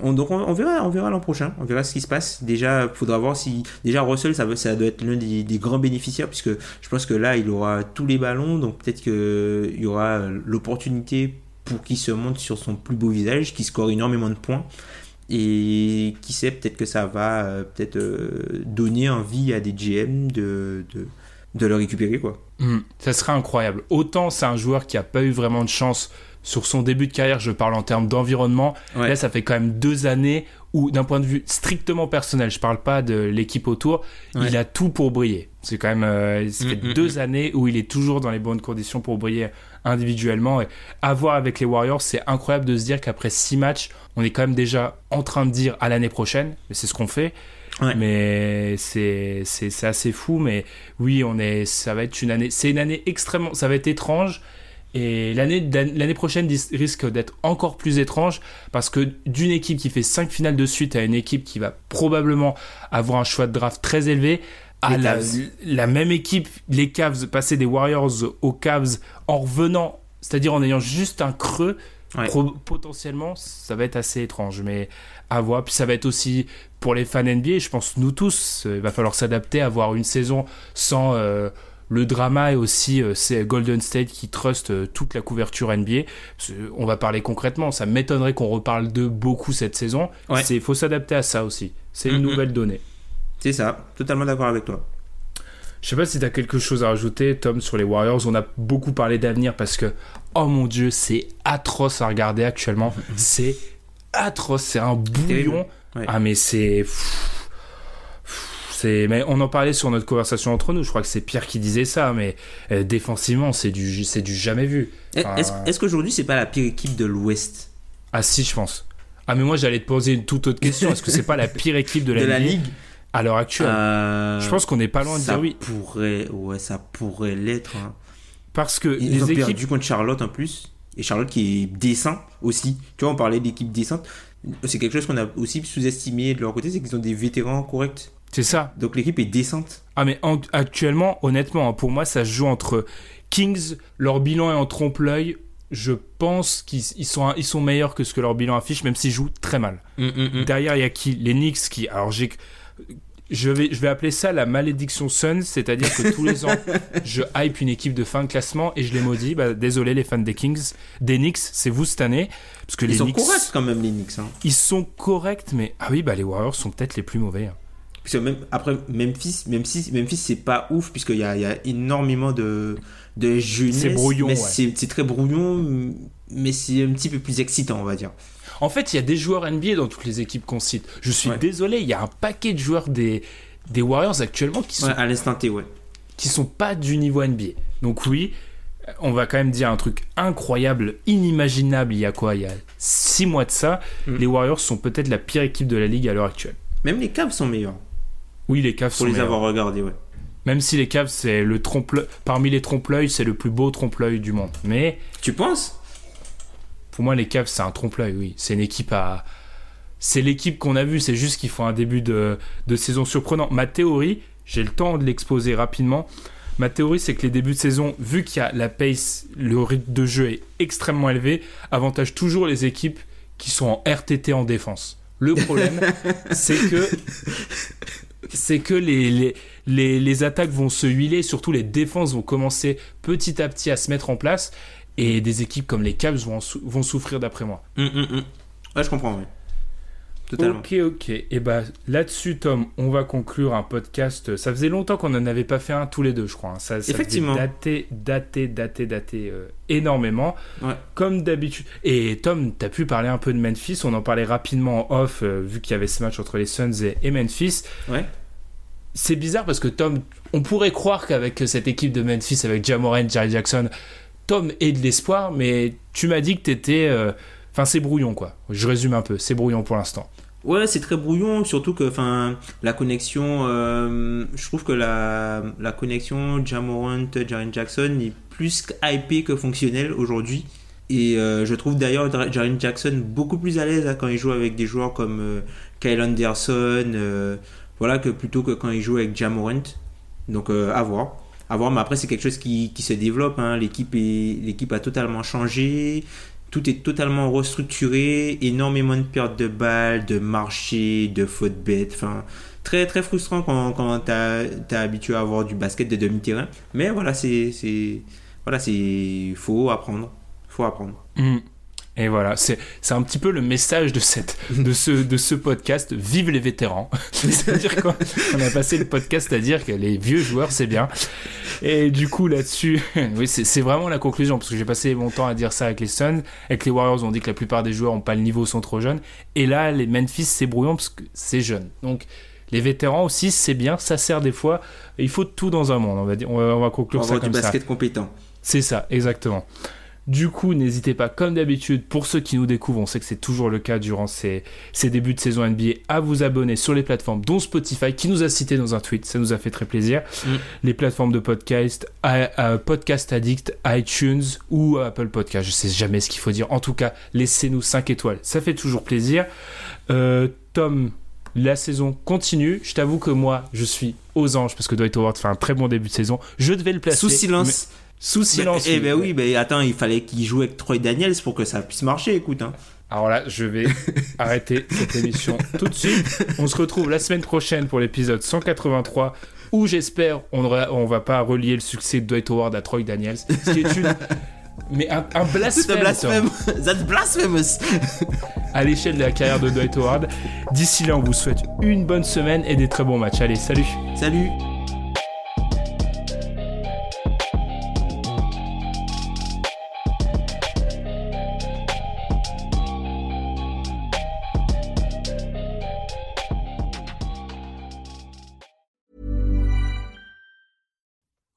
on, donc on, on verra on verra l'an prochain. On verra ce qui se passe. Déjà faudra voir si déjà Russell ça, ça doit être l'un des, des grands bénéficiaires puisque je pense que là il aura tous les ballons donc peut-être que il y aura l'opportunité pour qu'il se monte sur son plus beau visage qu'il score énormément de points. Et qui sait peut-être que ça va euh, peut-être euh, donner envie à des GM de, de, de le récupérer quoi Mm, ça serait incroyable. Autant c'est un joueur qui a pas eu vraiment de chance sur son début de carrière, je parle en termes d'environnement. Ouais. Là, ça fait quand même deux années où, d'un point de vue strictement personnel, je parle pas de l'équipe autour, Ouais. il a tout pour briller. C'est quand même, euh, ça fait Mm, mm, deux années où il est toujours dans les bonnes conditions pour briller individuellement. Et à voir avec les Warriors, c'est incroyable de se dire qu'après six matchs, on est quand même déjà en train de dire à l'année prochaine. Mais c'est ce qu'on fait. Ouais. Mais c'est c'est c'est assez fou. Mais oui, on est, ça va être une année. C'est une année extrêmement. Ça va être étrange. Et l'année l'année prochaine risque d'être encore plus étrange parce que d'une équipe qui fait 5 finales de suite à une équipe qui va probablement avoir un choix de draft très élevé, à la, même équipe, les Cavs, passer des Warriors aux Cavs en revenant, c'est-à-dire en ayant juste un creux, Ouais. pro- potentiellement, ça va être assez étrange. Mais à voir. Puis ça va être aussi pour les fans NBA, je pense nous tous, euh, il va falloir s'adapter à avoir une saison sans euh, le drama et aussi euh, c'est Golden State qui trust euh, toute la couverture NBA. On va parler concrètement, ça m'étonnerait qu'on reparle de beaucoup cette saison. Ouais. Il faut s'adapter à ça aussi. C'est une nouvelle donnée. C'est ça, totalement d'accord avec toi. Je sais pas si tu as quelque chose à rajouter, Tom, sur les Warriors. On a beaucoup parlé d'avenir parce que, oh mon dieu, c'est atroce à regarder actuellement. c'est atroce, c'est un bouillon. Ouais. Ah, mais c'est. mais on en parlait sur notre conversation entre nous je crois que c'est Pierre qui disait ça mais euh, défensivement c'est du c'est du jamais vu Enfin, Est-ce qu'aujourd'hui, c'est pas la pire équipe de l'Ouest? Ah si je pense ah mais moi j'allais te poser une toute autre question est-ce que c'est pas la pire équipe de la, de la NBA Ligue? à l'heure actuelle? Euh, je pense qu'on n'est pas loin de ça dire oui pourrait, ouais, ça pourrait l'être. hein. parce que Ils les ont équipes perdu contre Charlotte en plus. Et Charlotte qui est décent aussi. Tu vois, on parlait d'équipe décente. C'est quelque chose qu'on a aussi sous-estimé de leur côté, c'est qu'ils ont des vétérans corrects. c'est ça Donc l'équipe est décente. Ah mais en- actuellement, honnêtement, hein, pour moi, ça se joue entre Kings, leur bilan est en trompe-l'œil. Je pense qu'ils ils sont, ils sont meilleurs que ce que leur bilan affiche, même s'ils jouent très mal. Mm, Derrière, il y a qui? Les Knicks qui... Alors j'ai... Je vais, je vais appeler ça la malédiction Suns, c'est-à-dire que tous les ans, je hype une équipe de fin de classement et je les maudis. Bah, désolé les fans des Kings, des Knicks, c'est vous cette année. Parce que Ils les sont Knicks, corrects quand même, les Knicks. Hein. ils sont corrects, mais... Ah oui, bah les Warriors sont peut-être les plus mauvais. hein. Parce que même, après, Memphis, même si Memphis c'est pas ouf, puisqu'il y a, il y a énormément de, de jeunesse. C'est brouillon, mais ouais. c'est très brouillon, mais c'est un petit peu plus excitant, on va dire. En fait, il y a des joueurs NBA dans toutes les équipes qu'on cite. Je suis Ouais. désolé, il y a un paquet de joueurs des, des Warriors actuellement qui sont, Ouais, à l'instant T, ouais. qui sont pas du niveau NBA. Donc oui, on va quand même dire un truc incroyable, inimaginable. Il y a quoi Il y a six mois de ça, Mm. les Warriors sont peut-être la pire équipe de la ligue à l'heure actuelle. Même les Cavs sont meilleurs, Oui, les Cavs pour sont les meilleurs. avoir regardés, ouais. Même si les Cavs, c'est le trompe parmi les trompe-l'œil, c'est le plus beau trompe-l'œil du monde. Mais Tu penses? Pour moi, les Cavs, c'est un trompe-l'œil, oui. C'est une équipe à. C'est l'équipe qu'on a vue, c'est juste qu'ils font un début de, de saison surprenant. Ma théorie, j'ai le temps de l'exposer rapidement. Ma théorie, c'est que les débuts de saison, vu qu'il y a la pace, le rythme de jeu est extrêmement élevé, avantage toujours les équipes qui sont en RTT en défense. Le problème, c'est que c'est que les, les, les, les attaques vont se huiler, surtout les défenses vont commencer petit à petit à se mettre en place, et des équipes comme les Cavs vont, en sou- vont souffrir d'après moi. Ouais, je comprends, ouais. Totalement. Ok, ok. Et bah là-dessus, Tom, on va conclure un podcast. Ça faisait longtemps qu'on n'en avait pas fait un tous les deux, je crois. hein. Ça, ça Effectivement. dater, dater, dater, dater euh, énormément. Ouais. Comme d'habitude. Et Tom, t'as pu parler un peu de Memphis. On en parlait rapidement en off, euh, vu qu'il y avait ce match entre les Suns et, et Memphis. Ouais. C'est bizarre parce que Tom, on pourrait croire qu'avec cette équipe de Memphis, avec Jamoran, Jerry Jackson, Tom est de l'espoir, mais tu m'as dit que t'étais. euh, Enfin, c'est brouillon, quoi. Je résume un peu. C'est brouillon pour l'instant. Ouais, c'est très brouillon, surtout que enfin la connexion, euh, je trouve que la, la connexion Jamorant, Jaren Jackson est plus hypée que fonctionnelle aujourd'hui. Et euh, je trouve d'ailleurs Jaren Jackson beaucoup plus à l'aise hein, quand il joue avec des joueurs comme Kyle Anderson, voilà, que plutôt que quand il joue avec Jamorant. Donc à voir. À voir, mais après c'est quelque chose qui, qui se développe. hein. L'équipe l'équipe a totalement changé. Tout est totalement restructuré, énormément de pertes de balles, de marchés, de fautes bêtes. Enfin, très très frustrant quand, quand t'es habitué à avoir du basket de demi-terrain. Mais voilà, c'est voilà, c'est faut apprendre, faut apprendre. Hmm. Et voilà, c'est c'est un petit peu le message de cette de ce de ce podcast. Vive les vétérans. C'est-à-dire quoi On a passé le podcast à dire que les vieux joueurs c'est bien. Et du coup là-dessus, oui c'est vraiment la conclusion parce que j'ai passé mon temps à dire ça avec les Suns, avec les Warriors on dit que la plupart des joueurs ont pas le niveau, sont trop jeunes. Et là les Memphis c'est brouillon parce que c'est jeune. Donc les vétérans aussi c'est bien, ça sert des fois. Il faut tout dans un monde. On va dire, on va, on va conclure On ça du comme ça. basket compétent. C'est ça, exactement. Du coup, n'hésitez pas, comme d'habitude, pour ceux qui nous découvrent, on sait que c'est toujours le cas durant ces, ces débuts de saison NBA, à vous abonner sur les plateformes, dont Spotify, qui nous a cité dans un tweet, ça nous a fait très plaisir. Mm. Les plateformes de podcast, à- à Podcast Addict, iTunes ou Apple Podcast, je sais jamais ce qu'il faut dire. En tout cas, laissez-nous 5 étoiles, ça fait toujours plaisir. Euh, Tom, la saison continue. Je t'avoue que moi, je suis aux anges parce que Dwight Howard fait un très bon début de saison. Je devais le placer. Sous mais- silence. Sous silence. Eh ben oui, ben attends, il fallait qu'il joue avec Troy Daniels pour que ça puisse marcher, écoute. Hein. Alors là, je vais arrêter cette émission tout de suite. On se retrouve la semaine prochaine pour l'épisode 183 où j'espère on ne va pas relier le succès de Dwight Howard à Troy Daniels, ce qui est une mais un, un blasphème, blasphème. That's blasphemous. à l'échelle de la carrière de Dwight Howard. D'ici là, on vous souhaite une bonne semaine et des très bons matchs. Allez, salut. Salut.